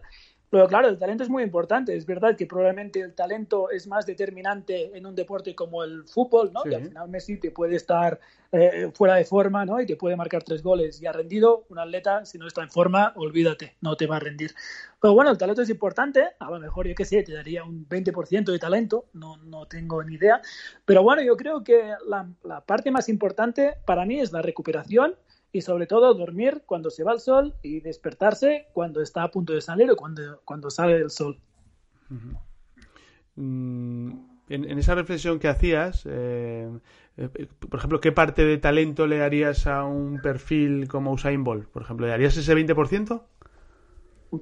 [SPEAKER 3] pero claro, el talento es muy importante. Es verdad que probablemente el talento es más determinante en un deporte como el fútbol, ¿no? Que al final Messi te puede estar eh, fuera de forma, ¿no? Y te puede marcar tres goles y ha rendido. Un atleta, si no está en forma, olvídate, no te va a rendir. Pero bueno, el talento es importante. A lo mejor, yo qué sé, te daría un 20% de talento. No, no tengo ni idea. Pero bueno, yo creo que la, la parte más importante para mí es la recuperación y sobre todo dormir cuando se va el sol y despertarse cuando está a punto de salir o cuando, cuando sale el sol.
[SPEAKER 2] Mm, en, esa reflexión que hacías, eh, eh, por ejemplo, ¿qué parte de talento le darías a un perfil como Usain Bolt? Por ejemplo, ¿le darías ese 20%?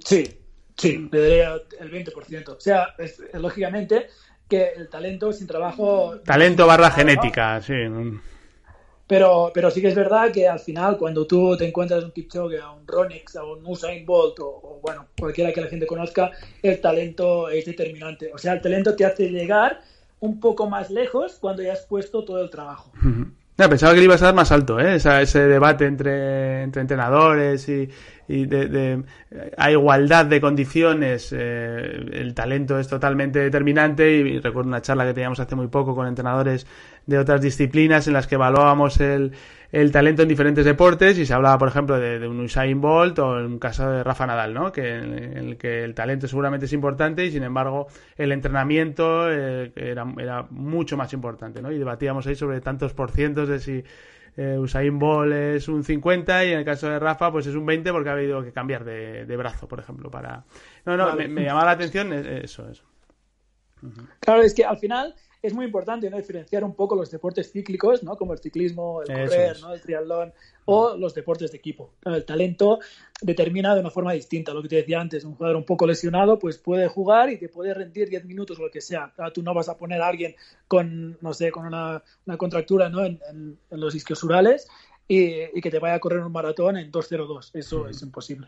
[SPEAKER 3] Sí, sí, le daría el 20%. O sea, lógicamente que el talento sin trabajo...
[SPEAKER 2] Talento barra genética, sí.
[SPEAKER 3] Pero, pero sí que es verdad que al final, cuando tú te encuentras un Kipchoge, a un Ronix, a un Usain Bolt o, bueno, cualquiera que la gente conozca, el talento es determinante. O sea, el talento te hace llegar un poco más lejos cuando ya has puesto todo el trabajo.
[SPEAKER 2] pensaba que le ibas a dar más alto, ¿eh? ese debate entre, entre entrenadores y, y de, a igualdad de condiciones eh, el talento es totalmente determinante y, recuerdo una charla que teníamos hace muy poco con entrenadores de otras disciplinas en las que evaluábamos el, el talento en diferentes deportes y se hablaba por ejemplo de, un Usain Bolt o en un caso de Rafa Nadal ¿no? que en, el que el talento seguramente es importante y sin embargo el entrenamiento eh, era, era mucho más importante ¿no? y debatíamos ahí sobre tantos por cientos de si eh, Usain Bolt es un 50 y en el caso de Rafa pues es un 20 porque ha habido que cambiar de, brazo, por ejemplo, para... No, no, me, me llama la atención eso, eso.
[SPEAKER 3] Claro, es que al final es muy importante ¿no? diferenciar un poco los deportes cíclicos, ¿no? como el ciclismo, el correr, ¿no? el triatlón o los deportes de equipo. El talento determina de una forma distinta. Lo que te decía antes, un jugador un poco lesionado pues puede jugar y te puede rendir 10 minutos o lo que sea. tú no vas a poner a alguien con, no sé, con una, contractura ¿no? en, en, en los isquiosurales y, que te vaya a correr un maratón en 2.02. Eso es imposible.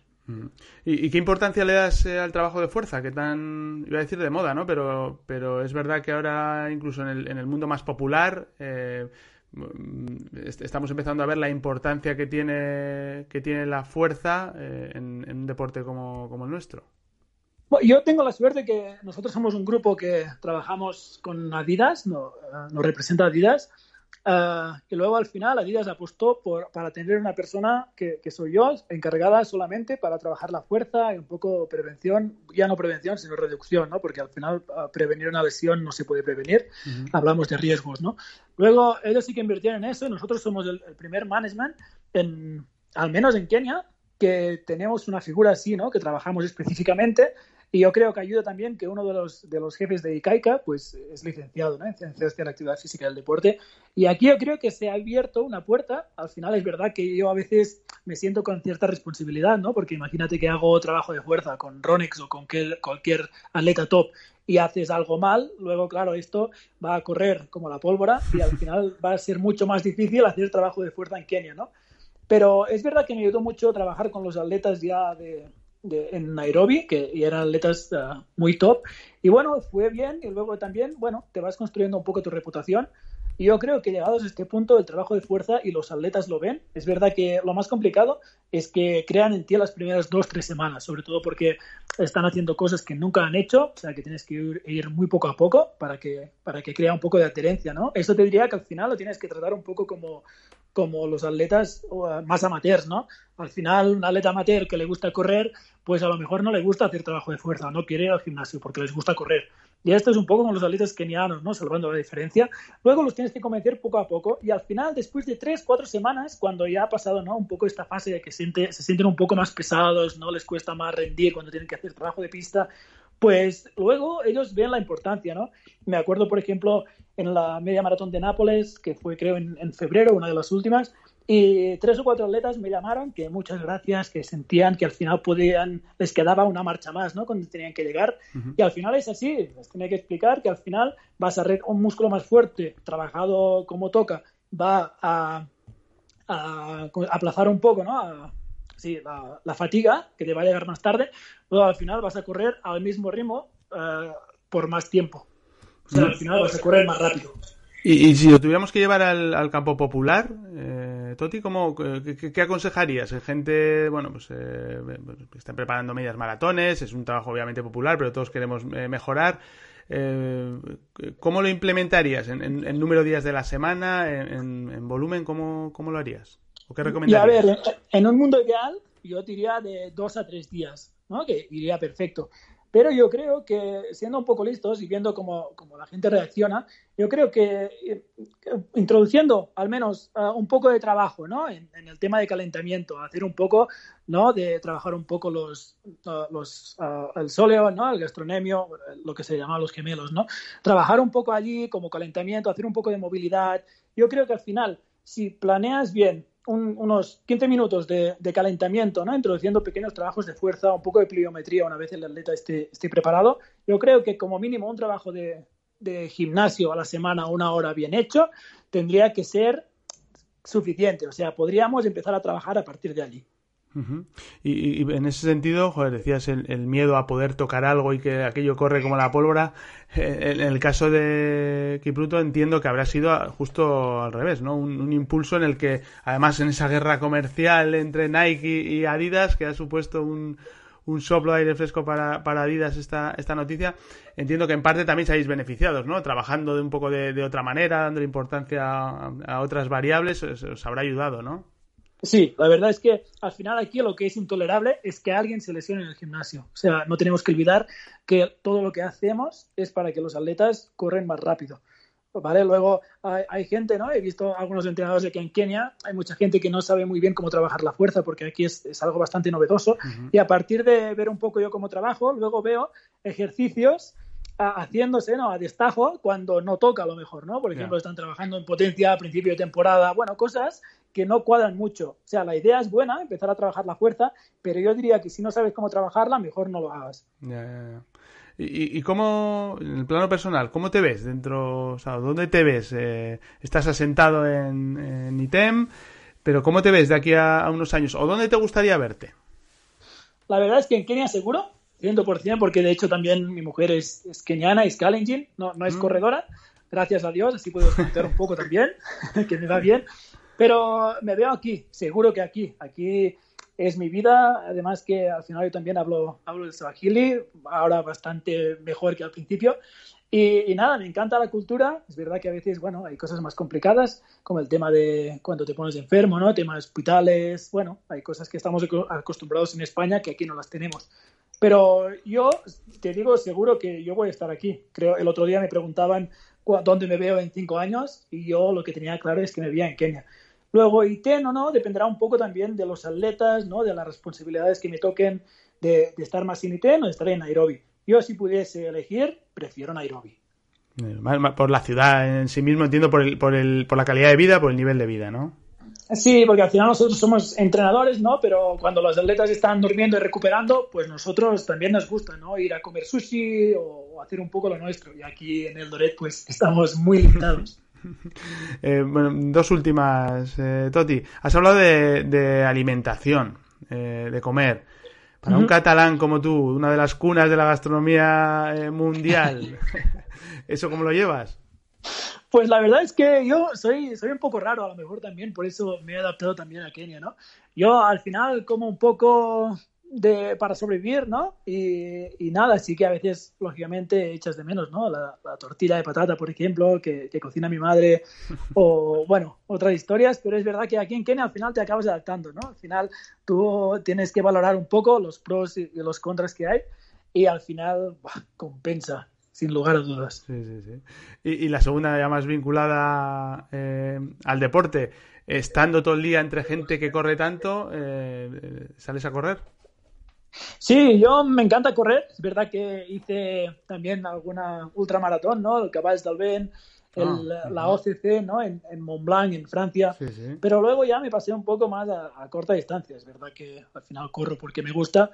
[SPEAKER 2] ¿Y, qué importancia le das eh, al trabajo de fuerza? Que tan, iba a decir de moda, ¿no? Pero, pero es verdad que ahora, incluso en el, en el mundo más popular, eh, mm, estamos empezando a ver la importancia que tiene, que tiene la fuerza eh, en, un deporte como, como el nuestro.
[SPEAKER 3] yo tengo la suerte que nosotros somos un grupo que trabajamos con Adidas, no, nos representa Adidas, Uh, y luego al final Adidas apostó por, para tener una persona que, que, soy yo, encargada solamente para trabajar la fuerza y un poco prevención, ya no prevención, sino reducción, ¿no? Porque al final uh, prevenir una lesión no se puede prevenir, uh -huh. hablamos de riesgos, ¿no? Luego ellos sí que invirtieron en eso nosotros somos el, el primer management, en, al menos en Kenia, que tenemos una figura así, ¿no? Que trabajamos específicamente y yo creo que ayuda también que uno de los, de los jefes de ICAICA pues, es licenciado ¿no? en Ciencias de la Actividad Física y del Deporte. Y aquí yo creo que se ha abierto una puerta. Al final es verdad que yo a veces me siento con cierta responsabilidad, ¿no? porque imagínate que hago trabajo de fuerza con Ronex o con cualquier atleta top y haces algo mal, luego, claro, esto va a correr como la pólvora y al final (laughs) va a ser mucho más difícil hacer trabajo de fuerza en Kenia, ¿no? Pero es verdad que me ayudó mucho trabajar con los atletas ya de, en Nairobi, que eran atletas uh, muy top. Y bueno, fue bien y luego también, bueno, te vas construyendo un poco tu reputación. Yo creo que llegados a este punto, el trabajo de fuerza y los atletas lo ven. Es verdad que lo más complicado es que crean en ti las primeras dos, tres semanas, sobre todo porque están haciendo cosas que nunca han hecho, o sea que tienes que ir, ir muy poco a poco para que, para que crea un poco de adherencia, ¿no? Eso te diría que al final lo tienes que tratar un poco como, como los atletas más amateurs, ¿no? Al final, un atleta amateur que le gusta correr, pues a lo mejor no le gusta hacer trabajo de fuerza, no quiere ir al gimnasio porque les gusta correr. Y esto es un poco como los atletas kenianos, ¿no? Salvando la diferencia. Luego los tienes que convencer poco a poco y al final, después de tres, cuatro semanas, cuando ya ha pasado, ¿no? Un poco esta fase de que siente, se sienten un poco más pesados, ¿no? Les cuesta más rendir cuando tienen que hacer trabajo de pista, pues luego ellos ven la importancia, ¿no? Me acuerdo, por ejemplo, en la media maratón de Nápoles, que fue creo en, en, febrero, una de las últimas, y tres o cuatro atletas me llamaron que muchas gracias, que sentían que al final podían, les quedaba una marcha más, ¿no? Cuando tenían que llegar. Uh -huh. Y al final es así, les tenía que explicar que al final vas a un músculo más fuerte, trabajado como toca, va a, a aplazar un poco, ¿no? A, sí, la, la, fatiga, que te va a llegar más tarde, luego al final vas a correr al mismo ritmo uh, por más tiempo. O sea, al final vas a correr más rápido.
[SPEAKER 2] Y, y si lo tuviéramos que llevar al, al campo popular, eh, Toti, ¿cómo, qué, qué, aconsejarías? Gente, bueno, pues eh, están preparando medias maratones, es un trabajo obviamente popular, pero todos queremos eh, mejorar. Eh, ¿Cómo lo implementarías? ¿En, en, en, número de días de la semana? ¿En, en volumen? ¿Cómo, ¿Cómo, lo harías? ¿O qué recomendarías?
[SPEAKER 3] Y a ver, en un mundo ideal, yo diría de dos a tres días, ¿no? Que iría perfecto. Pero yo creo que, siendo un poco listos y viendo cómo, cómo la gente reacciona, yo creo que, que introduciendo al menos uh, un poco de trabajo ¿no? En, el tema de calentamiento, hacer un poco, ¿no? de trabajar un poco los, uh, los el sóleo, ¿no? el gastronemio, lo que se llama los gemelos, ¿no? trabajar un poco allí como calentamiento, hacer un poco de movilidad. Yo creo que al final, si planeas bien un, unos 15 minutos de, de, calentamiento, ¿no? introduciendo pequeños trabajos de fuerza, un poco de pliometría una vez el atleta esté, esté preparado. Yo creo que como mínimo un trabajo de, de, gimnasio a la semana, una hora bien hecho, tendría que ser suficiente. O sea, podríamos empezar a trabajar a partir de allí.
[SPEAKER 2] Y, y, en ese sentido, joder, decías el, el, miedo a poder tocar algo y que aquello corre como la pólvora. Eh, en el caso de Kipruto entiendo que habrá sido justo al revés, ¿no? Un, un, impulso en el que, además, en esa guerra comercial entre Nike y Adidas, que ha supuesto un, un soplo de aire fresco para, para Adidas esta, esta noticia, entiendo que en parte también seáis beneficiados, ¿no? Trabajando de un poco de, de otra manera, dando importancia a, otras variables, os habrá ayudado, ¿no?
[SPEAKER 3] Sí, la verdad es que al final aquí lo que es intolerable es que alguien se lesione en el gimnasio. O sea, no tenemos que olvidar que todo lo que hacemos es para que los atletas corren más rápido. ¿Vale? Luego hay, hay, gente, ¿no? He visto algunos entrenadores de que en Kenia hay mucha gente que no sabe muy bien cómo trabajar la fuerza porque aquí es, es algo bastante novedoso. Uh -huh. Y a partir de ver un poco yo cómo trabajo, luego veo ejercicios haciéndose ¿no? a destajo cuando no toca a lo mejor, ¿no? Por ejemplo, yeah. están trabajando en potencia a principio de temporada, bueno, cosas que no cuadran mucho. O sea, la idea es buena, empezar a trabajar la fuerza, pero yo diría que si no sabes cómo trabajarla, mejor no lo hagas.
[SPEAKER 2] ¿Y, ¿Y, cómo, en el plano personal, cómo te ves dentro, o sea, dónde te ves? Eh, ¿Estás asentado en, en, ITEM? Pero ¿cómo te ves de aquí a, a unos años? ¿O dónde te gustaría verte?
[SPEAKER 3] La verdad es que en Kenia seguro, 100%, porque de hecho también mi mujer es, es keniana, es Kalenjin, no, no es mm. corredora, gracias a Dios, así puedo disfrutar un poco también, (laughs) que me va bien. Pero me veo aquí, seguro que aquí. Aquí es mi vida, además que al final yo también hablo, hablo el swahili, ahora bastante mejor que al principio. Y, nada, me encanta la cultura. Es verdad que a veces, bueno, hay cosas más complicadas, como el tema de cuando te pones enfermo, ¿no? Temas hospitales, bueno, hay cosas que estamos acostumbrados en España que aquí no las tenemos. Pero yo te digo seguro que yo voy a estar aquí. Creo, el otro día me preguntaban dónde me veo en cinco años y yo lo que tenía claro es que me veía en Kenia. Luego, ITEN o no, dependerá un poco también de los atletas, ¿no? de las responsabilidades que me toquen de, estar más en ITEN o de estar en Nairobi. Yo, si pudiese elegir, prefiero Nairobi.
[SPEAKER 2] Por la ciudad en sí mismo, entiendo, por, el, por, el, por la calidad de vida, por el nivel de vida, ¿no?
[SPEAKER 3] Sí, porque al final nosotros somos entrenadores, ¿no? Pero cuando los atletas están durmiendo y recuperando, pues nosotros también nos gusta, ¿no? Ir a comer sushi o hacer un poco lo nuestro. Y aquí en el Doret, pues estamos muy limitados. (laughs)
[SPEAKER 2] Eh, bueno, dos últimas, eh, Toti. Has hablado de, alimentación, eh, de comer. Para un catalán como tú, una de las cunas de la gastronomía mundial, (laughs) ¿eso cómo lo llevas?
[SPEAKER 3] Pues la verdad es que yo soy, soy un poco raro, a lo mejor también, por eso me he adaptado también a Kenia, ¿no? Yo al final como un poco de, para sobrevivir, ¿no? Y, nada, sí que a veces, lógicamente, echas de menos, ¿no? La, tortilla de patata, por ejemplo, que, cocina mi madre, (laughs) o, bueno, otras historias, pero es verdad que aquí en Kenia al final te acabas adaptando, ¿no? Al final tú tienes que valorar un poco los pros y los contras que hay, y al final, compensa, sin lugar a dudas.
[SPEAKER 2] Sí, sí, sí. Y, la segunda, ya más vinculada eh, al deporte, estando todo el día entre gente que corre tanto, eh, ¿sales a correr?
[SPEAKER 3] Sí, yo me encanta correr. Es verdad que hice también alguna ultramaratón, ¿no? El Caballes del Ben, ah, la OCC, ¿no? En, en, Mont Blanc, en Francia. Pero luego ya me pasé un poco más a, corta distancia. Es verdad que al final corro porque me gusta.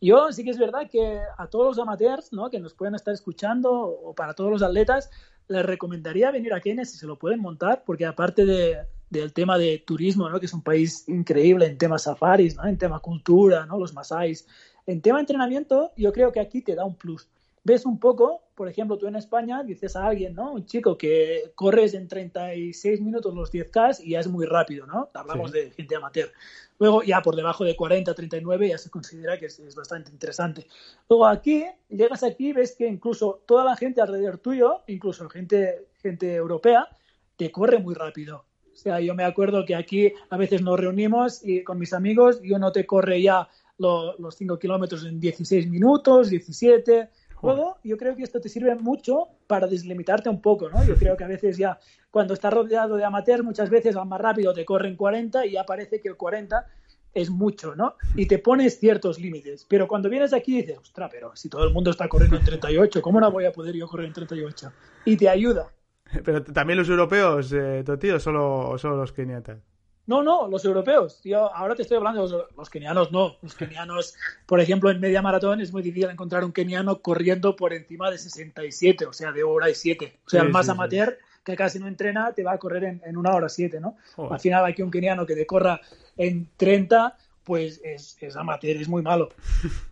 [SPEAKER 3] Yo sí que es verdad que a todos los amateurs, ¿no? Que nos pueden estar escuchando o para todos los atletas, les recomendaría venir a Kenia si se lo pueden montar, porque aparte de, del tema de turismo, ¿no? que es un país increíble en temas safaris, ¿no? en tema cultura, ¿no? los masáis. En tema entrenamiento, yo creo que aquí te da un plus. Ves un poco, por ejemplo, tú en España dices a alguien, ¿no? Un chico que corres en 36 minutos los 10K y ya es muy rápido, ¿no? Hablamos de gente amateur. Luego ya por debajo de 40, 39 ya se considera que es, bastante interesante. Luego aquí, llegas aquí ves que incluso toda la gente alrededor tuyo, incluso gente, gente europea, te corre muy rápido. O sea, yo me acuerdo que aquí a veces nos reunimos y con mis amigos y uno te corre ya los 5 kilómetros en 16 minutos, 17. Luego, yo creo que esto te sirve mucho para deslimitarte un poco, ¿no? Yo creo que a veces ya, cuando estás rodeado de amateurs, muchas veces va más rápido te corren 40 y ya parece que el 40 es mucho, ¿no? Y te pones ciertos límites. Pero cuando vienes aquí dices, ostras, pero si todo el mundo está corriendo en 38, ¿cómo no voy a poder yo correr en 38? Y te ayuda. (laughs)
[SPEAKER 2] Pero también los europeos, eh, Toti, o solo, solo los keniatas.
[SPEAKER 3] No, no, los europeos. Yo ahora te estoy hablando de los, kenianos, no. Los kenianos, por ejemplo, en media maratón es muy difícil encontrar un keniano corriendo por encima de 67, o sea, de hora y 7. O sea, el más amateur que casi no entrena te va a correr en, una hora 7, ¿no? Al final aquí un keniano que te corra en 30, pues es, es amateur, es muy malo. (laughs)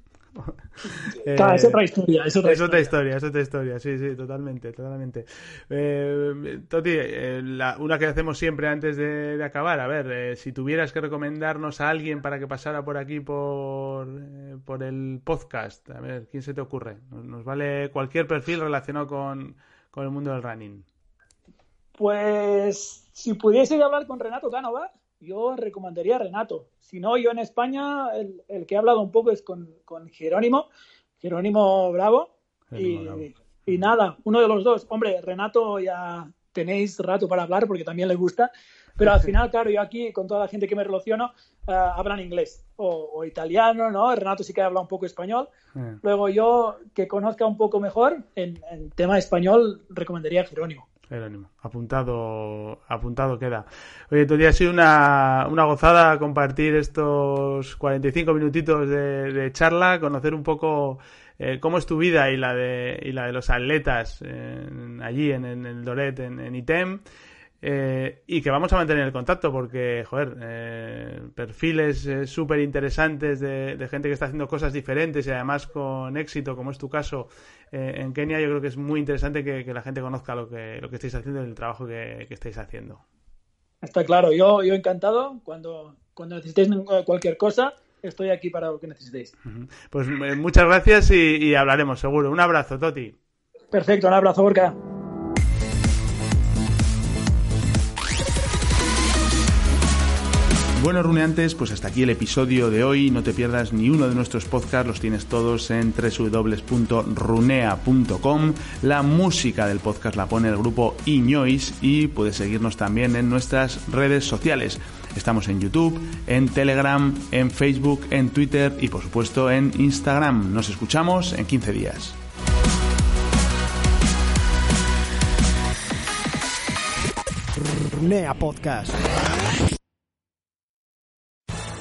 [SPEAKER 3] es otra historia. Es otra,
[SPEAKER 2] historia. es otra historia, sí, sí, totalmente, totalmente. Eh, Toti, eh, una que hacemos siempre antes de, acabar, a ver, eh, si tuvieras que recomendarnos a alguien para que pasara por aquí por, por el podcast, a ver, ¿quién se te ocurre? Nos, vale cualquier perfil relacionado con, con, el mundo del running.
[SPEAKER 3] Pues si pudiese hablar con Renato Cánova, yo recomendaría a Renato. Si no, yo en España, el, que he hablado un poco es con, Jerónimo, Jerónimo Bravo. y, nada, uno de los dos. Hombre, Renato ya tenéis rato para hablar porque también le gusta, pero al final, (laughs) claro, yo aquí con toda la gente que me relaciono uh, hablan inglés o, italiano, ¿no? Renato sí que habla un poco español. Luego yo, que conozca un poco mejor en, en tema español, recomendaría a Jerónimo.
[SPEAKER 2] Jerónimo. Apuntado, apuntado queda. Oye, todavía ha sido una, una gozada compartir estos 45 minutitos de, charla, conocer un poco eh, cómo es tu vida y la de, y la de los atletas allí en, el Doret, en, ITEM. Eh, y que vamos a mantener el contacto porque, joder, eh, perfiles eh, súper interesantes de, gente que está haciendo cosas diferentes y además con éxito, como es tu caso en Kenia, yo creo que es muy interesante que, la gente conozca lo que, lo que estáis haciendo y el trabajo que, estáis haciendo.
[SPEAKER 3] Está claro, yo, yo encantado. Cuando, cuando necesitéis cualquier cosa, estoy aquí para lo que necesitéis.
[SPEAKER 2] Pues muchas gracias y, y hablaremos, seguro. Un abrazo, Toti.
[SPEAKER 3] Perfecto, un abrazo, Borca.
[SPEAKER 2] Bueno, runeantes, pues hasta aquí el episodio de hoy. No te pierdas ni uno de nuestros podcasts, los tienes todos en www.runea.com. La música del podcast la pone el grupo Iñois y puedes seguirnos también en nuestras redes sociales. Estamos en YouTube, en Telegram, en Facebook, en Twitter y por supuesto en Instagram. Nos escuchamos en 15 días.
[SPEAKER 1] Runea Podcast.